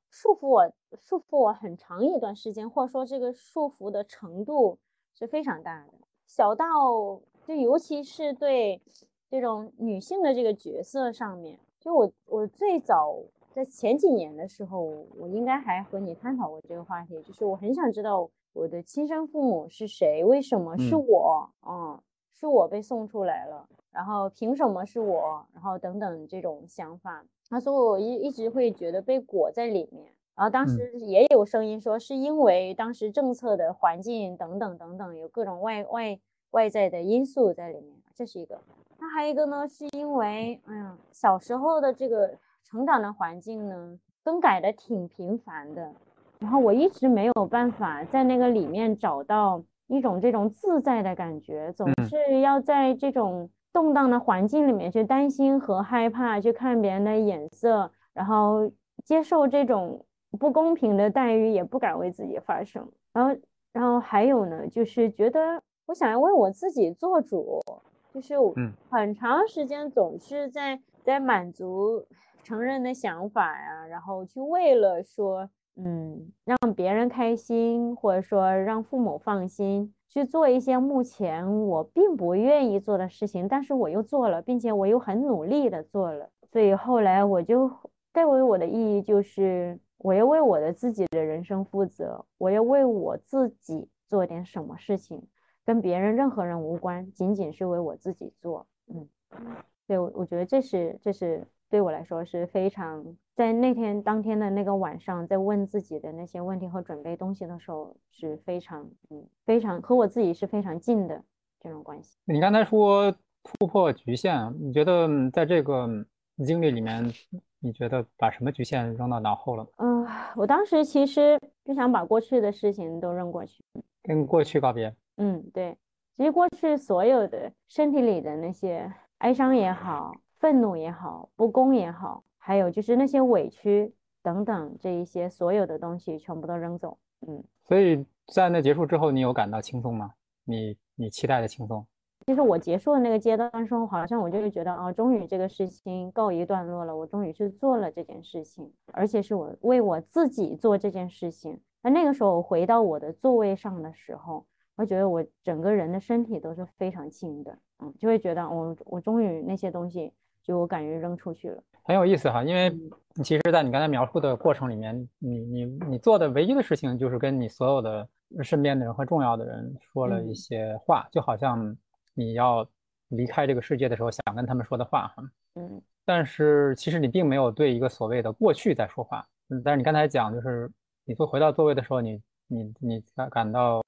束缚我，束缚我很长一段时间，或者说这个束缚的程度是非常大的，小到。就尤其是对这种女性的这个角色上面，就我我最早在前几年的时候，我应该还和你探讨过这个话题，就是我很想知道我的亲生父母是谁，为什么是我，嗯，是我被送出来了，然后凭什么是我，然后等等这种想法，他说我一一直会觉得被裹在里面，然后当时也有声音说是因为当时政策的环境等等等等，有各种外外。外在的因素在里面，这是一个。那还有一个呢，是因为，哎呀，小时候的这个成长的环境呢，更改的挺频繁的，然后我一直没有办法在那个里面找到一种这种自在的感觉，总是要在这种动荡的环境里面去担心和害怕，去看别人的眼色，然后接受这种不公平的待遇，也不敢为自己发声。然后，然后还有呢，就是觉得。我想要为我自己做主，就是很长时间总是在在满足成人的想法呀，然后去为了说，嗯，让别人开心，或者说让父母放心，去做一些目前我并不愿意做的事情，但是我又做了，并且我又很努力的做了，所以后来我就带为我的意义就是，我要为我的自己的人生负责，我要为我自己做点什么事情。跟别人任何人无关，仅仅是为我自己做。嗯，对，我我觉得这是这是对我来说是非常在那天当天的那个晚上，在问自己的那些问题和准备东西的时候，是非常嗯非常和我自己是非常近的这种关系。你刚才说突破局限，你觉得在这个经历里面，你觉得把什么局限扔到脑后了？嗯，我当时其实就想把过去的事情都扔过去，跟过去告别。嗯，对，其实过去所有的身体里的那些哀伤也好，愤怒也好，不公也好，还有就是那些委屈等等这一些所有的东西，全部都扔走。嗯，所以在那结束之后，你有感到轻松吗？你你期待的轻松？其实我结束的那个阶段时候，好像我就会觉得，啊，终于这个事情告一段落了，我终于去做了这件事情，而且是我为我自己做这件事情。那那个时候，我回到我的座位上的时候。我觉得我整个人的身体都是非常轻的，嗯，就会觉得我我终于那些东西就我感觉扔出去了，很有意思哈。因为其实，在你刚才描述的过程里面，你你你做的唯一的事情就是跟你所有的身边的人和重要的人说了一些话，就好像你要离开这个世界的时候想跟他们说的话哈。嗯，但是其实你并没有对一个所谓的过去在说话。嗯，但是你刚才讲就是你坐回到座位的时候，你你你感感到。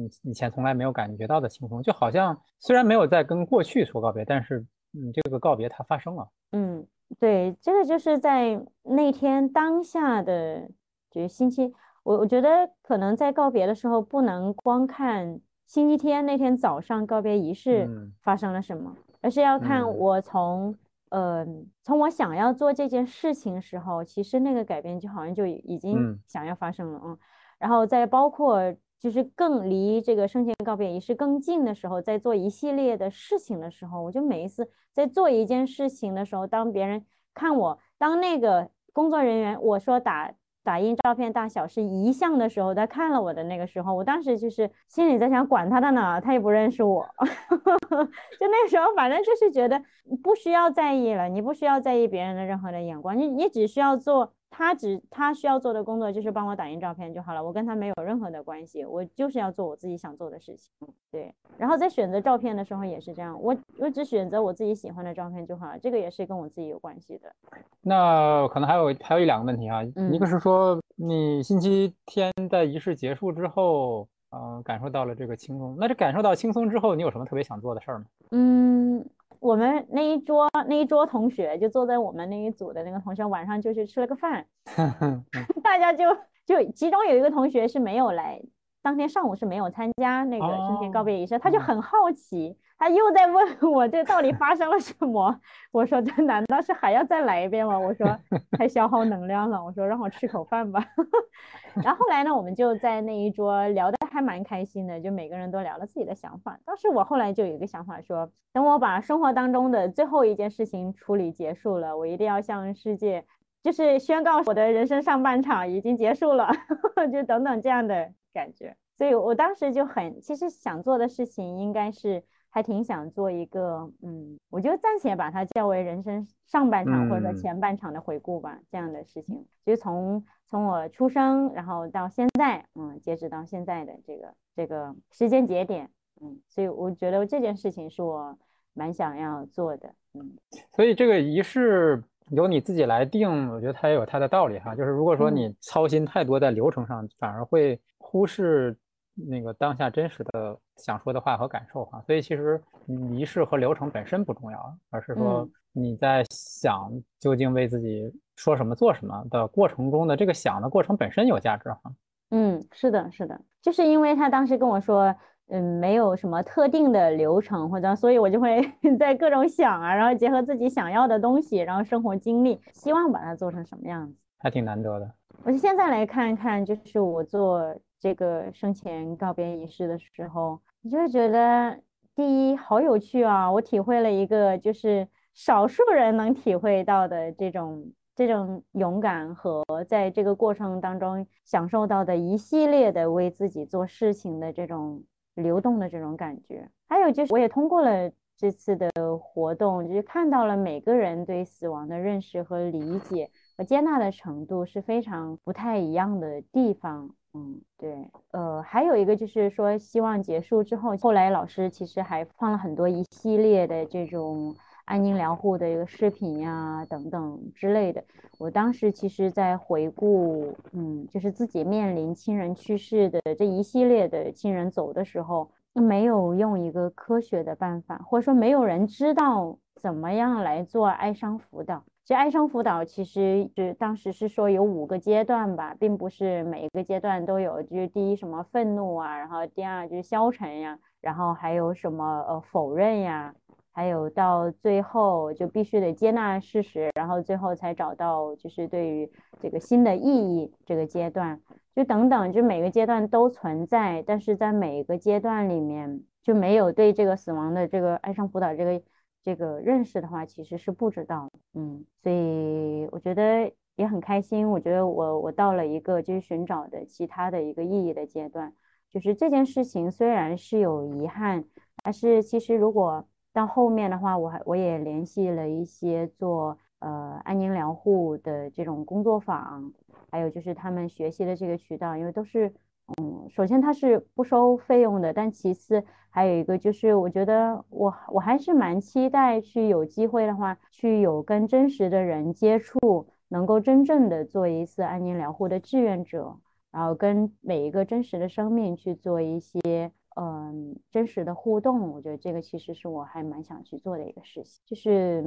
你以前从来没有感觉到的轻松，就好像虽然没有在跟过去说告别，但是嗯，这个告别它发生了。嗯，对，这个就是在那天当下的就是星期，我我觉得可能在告别的时候，不能光看星期天那天早上告别仪式发生了什么，而是要看我从呃从我想要做这件事情时候，其实那个改变就好像就已经想要发生了嗯，然后再包括。就是更离这个生前告别仪式更近的时候，在做一系列的事情的时候，我就每一次在做一件事情的时候，当别人看我，当那个工作人员我说打打印照片大小是一项的时候，他看了我的那个时候，我当时就是心里在想，管他的呢，他也不认识我，就那时候反正就是觉得不需要在意了，你不需要在意别人的任何的眼光，你你只需要做。他只他需要做的工作就是帮我打印照片就好了，我跟他没有任何的关系，我就是要做我自己想做的事情。对，然后在选择照片的时候也是这样，我我只选择我自己喜欢的照片就好了，这个也是跟我自己有关系的。那可能还有还有一两个问题哈，一个是说你星期天的仪式结束之后，呃，感受到了这个轻松，那这感受到轻松之后，你有什么特别想做的事儿吗？嗯。我们那一桌那一桌同学就坐在我们那一组的那个同学晚上就去吃了个饭 大家就就其中有一个同学是没有来，当天上午是没有参加那个生前告别仪式，他就很好奇。他又在问我这到底发生了什么？我说这难道是还要再来一遍吗？我说太消耗能量了。我说让我吃口饭吧。然后后来呢，我们就在那一桌聊得还蛮开心的，就每个人都聊了自己的想法。当时我后来就有一个想法，说等我把生活当中的最后一件事情处理结束了，我一定要向世界就是宣告我的人生上半场已经结束了，就等等这样的感觉。所以我当时就很其实想做的事情应该是。还挺想做一个，嗯，我就暂且把它叫为人生上半场或者前半场的回顾吧，这样的事情，就从从我出生，然后到现在，嗯，截止到现在的这个这个时间节点，嗯，所以我觉得这件事情是我蛮想要做的，嗯，所以这个仪式由你自己来定，我觉得它也有它的道理哈，就是如果说你操心太多在流程上，反而会忽视。那个当下真实的想说的话和感受哈，所以其实仪式和流程本身不重要，而是说你在想究竟为自己说什么做什么的过程中的这个想的过程本身有价值哈。嗯，是的，是的，就是因为他当时跟我说，嗯，没有什么特定的流程或者，所以我就会 在各种想啊，然后结合自己想要的东西，然后生活经历，希望把它做成什么样子，还挺难得的。我现在来看看，就是我做。这个生前告别仪式的时候，你就会觉得，第一好有趣啊！我体会了一个就是少数人能体会到的这种这种勇敢和在这个过程当中享受到的一系列的为自己做事情的这种流动的这种感觉。还有就是，我也通过了这次的活动，就是看到了每个人对死亡的认识和理解和接纳的程度是非常不太一样的地方。嗯，对，呃，还有一个就是说，希望结束之后，后来老师其实还放了很多一系列的这种安宁疗护的一个视频呀，等等之类的。我当时其实，在回顾，嗯，就是自己面临亲人去世的这一系列的亲人走的时候，没有用一个科学的办法，或者说没有人知道怎么样来做哀伤辅导。其实哀伤辅导其实是当时是说有五个阶段吧，并不是每一个阶段都有。就是第一什么愤怒啊，然后第二就是消沉呀，然后还有什么呃否认呀，还有到最后就必须得接纳事实，然后最后才找到就是对于这个新的意义这个阶段，就等等，就每个阶段都存在，但是在每一个阶段里面就没有对这个死亡的这个哀伤辅导这个。这个认识的话，其实是不知道，嗯，所以我觉得也很开心。我觉得我我到了一个就是寻找的其他的一个意义的阶段，就是这件事情虽然是有遗憾，但是其实如果到后面的话，我还我也联系了一些做呃安宁疗护的这种工作坊，还有就是他们学习的这个渠道，因为都是。嗯，首先它是不收费用的，但其次还有一个就是，我觉得我我还是蛮期待去有机会的话，去有跟真实的人接触，能够真正的做一次安宁疗护的志愿者，然后跟每一个真实的生命去做一些嗯真实的互动。我觉得这个其实是我还蛮想去做的一个事情，就是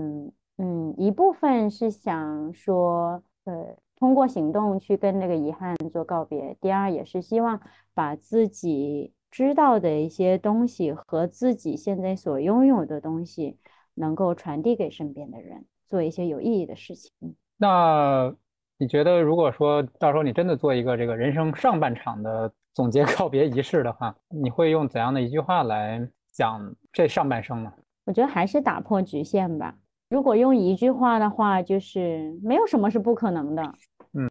嗯一部分是想说呃。通过行动去跟那个遗憾做告别。第二，也是希望把自己知道的一些东西和自己现在所拥有的东西，能够传递给身边的人，做一些有意义的事情。那你觉得，如果说到时候你真的做一个这个人生上半场的总结告别仪式的话，你会用怎样的一句话来讲这上半生呢？我觉得还是打破局限吧。如果用一句话的话，就是没有什么是不可能的。嗯，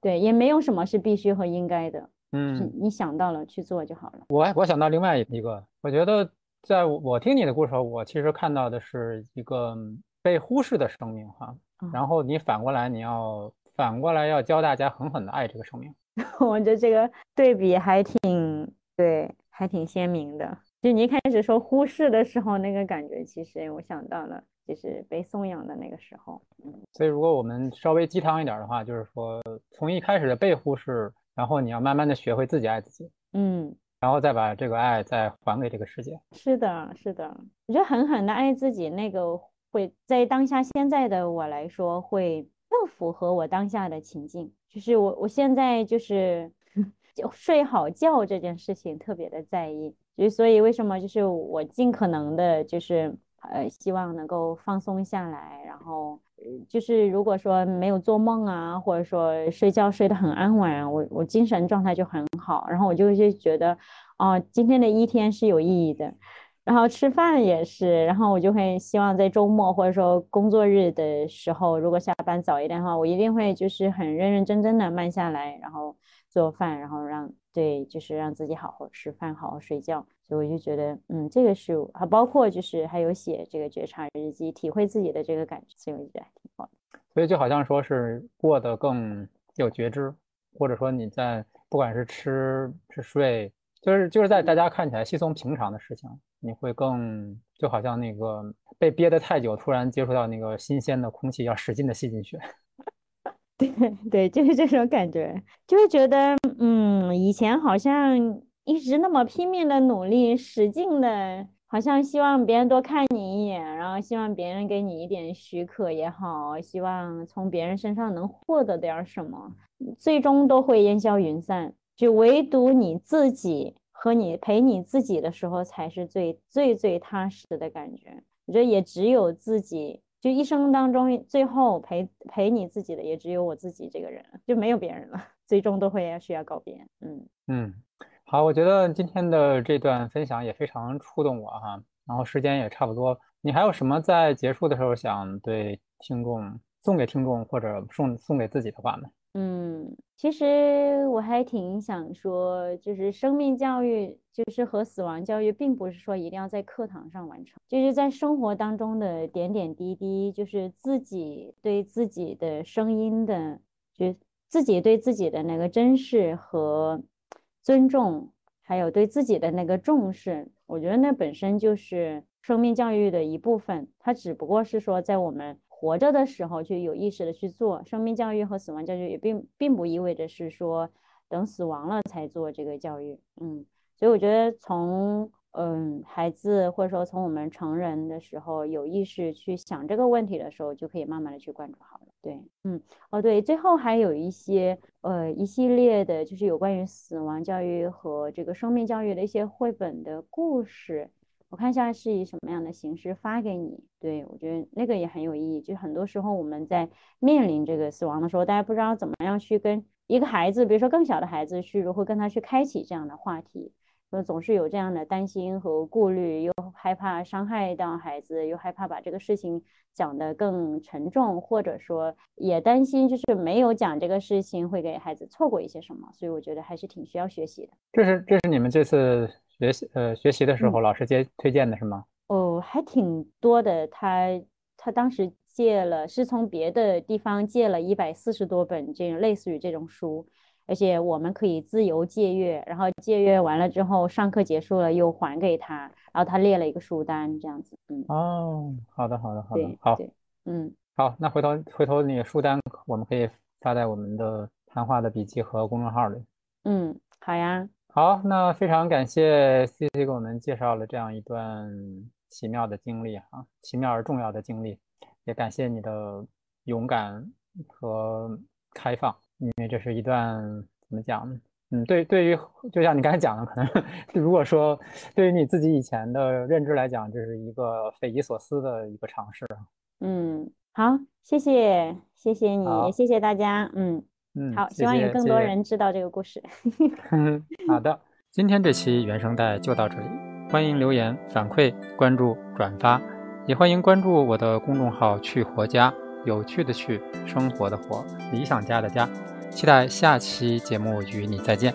对，也没有什么是必须和应该的。嗯，你想到了去做就好了。我我想到另外一个，我觉得在我听你的故事后，我其实看到的是一个被忽视的生命哈。然后你反过来，你要反过来要教大家狠狠的爱这个生命。我觉得这个对比还挺对，还挺鲜明的。就你一开始说忽视的时候，那个感觉，其实我想到了，就是被送养的那个时候。嗯，所以如果我们稍微鸡汤一点的话，就是说从一开始的被忽视，然后你要慢慢的学会自己爱自己，嗯，然后再把这个爱再还给这个世界。是的，是的，我觉得狠狠的爱自己，那个会在当下现在的我来说，会更符合我当下的情境。就是我我现在就是 就睡好觉这件事情特别的在意。就所以，为什么就是我尽可能的，就是呃，希望能够放松下来，然后就是如果说没有做梦啊，或者说睡觉睡得很安稳，我我精神状态就很好，然后我就会觉得，哦，今天的一天是有意义的，然后吃饭也是，然后我就会希望在周末或者说工作日的时候，如果下班早一点的话，我一定会就是很认认真真的慢下来，然后做饭，然后让。对，就是让自己好好吃饭，好好睡觉。所以我就觉得，嗯，这个是还包括就是还有写这个觉察日记，体会自己的这个感觉，所以我觉得还挺好的。所以就好像说是过得更有觉知，或者说你在不管是吃是睡，就是就是在大家看起来稀松平常的事情，你会更就好像那个被憋得太久，突然接触到那个新鲜的空气，要使劲的吸进去。对 对，就是这种感觉，就是觉得，嗯，以前好像一直那么拼命的努力，使劲的，好像希望别人多看你一眼，然后希望别人给你一点许可也好，希望从别人身上能获得点什么，最终都会烟消云散，就唯独你自己和你陪你自己的时候，才是最最最踏实的感觉。我觉得也只有自己。就一生当中，最后陪陪你自己的也只有我自己这个人，就没有别人了。最终都会需要告别。嗯嗯，好，我觉得今天的这段分享也非常触动我哈。然后时间也差不多，你还有什么在结束的时候想对听众送给听众或者送送给自己的话吗？嗯，其实我还挺想说，就是生命教育，就是和死亡教育，并不是说一定要在课堂上完成，就是在生活当中的点点滴滴，就是自己对自己的声音的，就自己对自己的那个珍视和尊重，还有对自己的那个重视，我觉得那本身就是生命教育的一部分。它只不过是说在我们。活着的时候就有意识的去做生命教育和死亡教育，也并并不意味着是说等死亡了才做这个教育。嗯，所以我觉得从嗯孩子或者说从我们成人的时候有意识去想这个问题的时候，就可以慢慢的去关注好了。对，嗯，哦对，最后还有一些呃一系列的就是有关于死亡教育和这个生命教育的一些绘本的故事。我看一下是以什么样的形式发给你。对我觉得那个也很有意义。就很多时候我们在面临这个死亡的时候，大家不知道怎么样去跟一个孩子，比如说更小的孩子，去如何跟他去开启这样的话题。呃，总是有这样的担心和顾虑，又害怕伤害到孩子，又害怕把这个事情讲得更沉重，或者说也担心就是没有讲这个事情会给孩子错过一些什么。所以我觉得还是挺需要学习的。这是这是你们这次。学习呃，学习的时候老师接推荐的是吗？哦，还挺多的。他他当时借了，是从别的地方借了一百四十多本这种类似于这种书，而且我们可以自由借阅，然后借阅完了之后，上课结束了又还给他，然后他列了一个书单这样子。嗯，哦，好的，好的，好的，好，嗯，好，那回头回头那个书单我们可以发在我们的谈话的笔记和公众号里。嗯，好呀。好，那非常感谢 C C 给我们介绍了这样一段奇妙的经历啊，奇妙而重要的经历，也感谢你的勇敢和开放，因为这是一段怎么讲呢？嗯，对，对于就像你刚才讲的，可能如果说对于你自己以前的认知来讲，这是一个匪夷所思的一个尝试。嗯，好，谢谢，谢谢你，谢谢大家，嗯。嗯，好，希望有更多人知道这个故事。好的，今天这期原声带就到这里，欢迎留言反馈、关注、转发，也欢迎关注我的公众号“去活家”，有趣的去，生活的活，理想家的家。期待下期节目与你再见。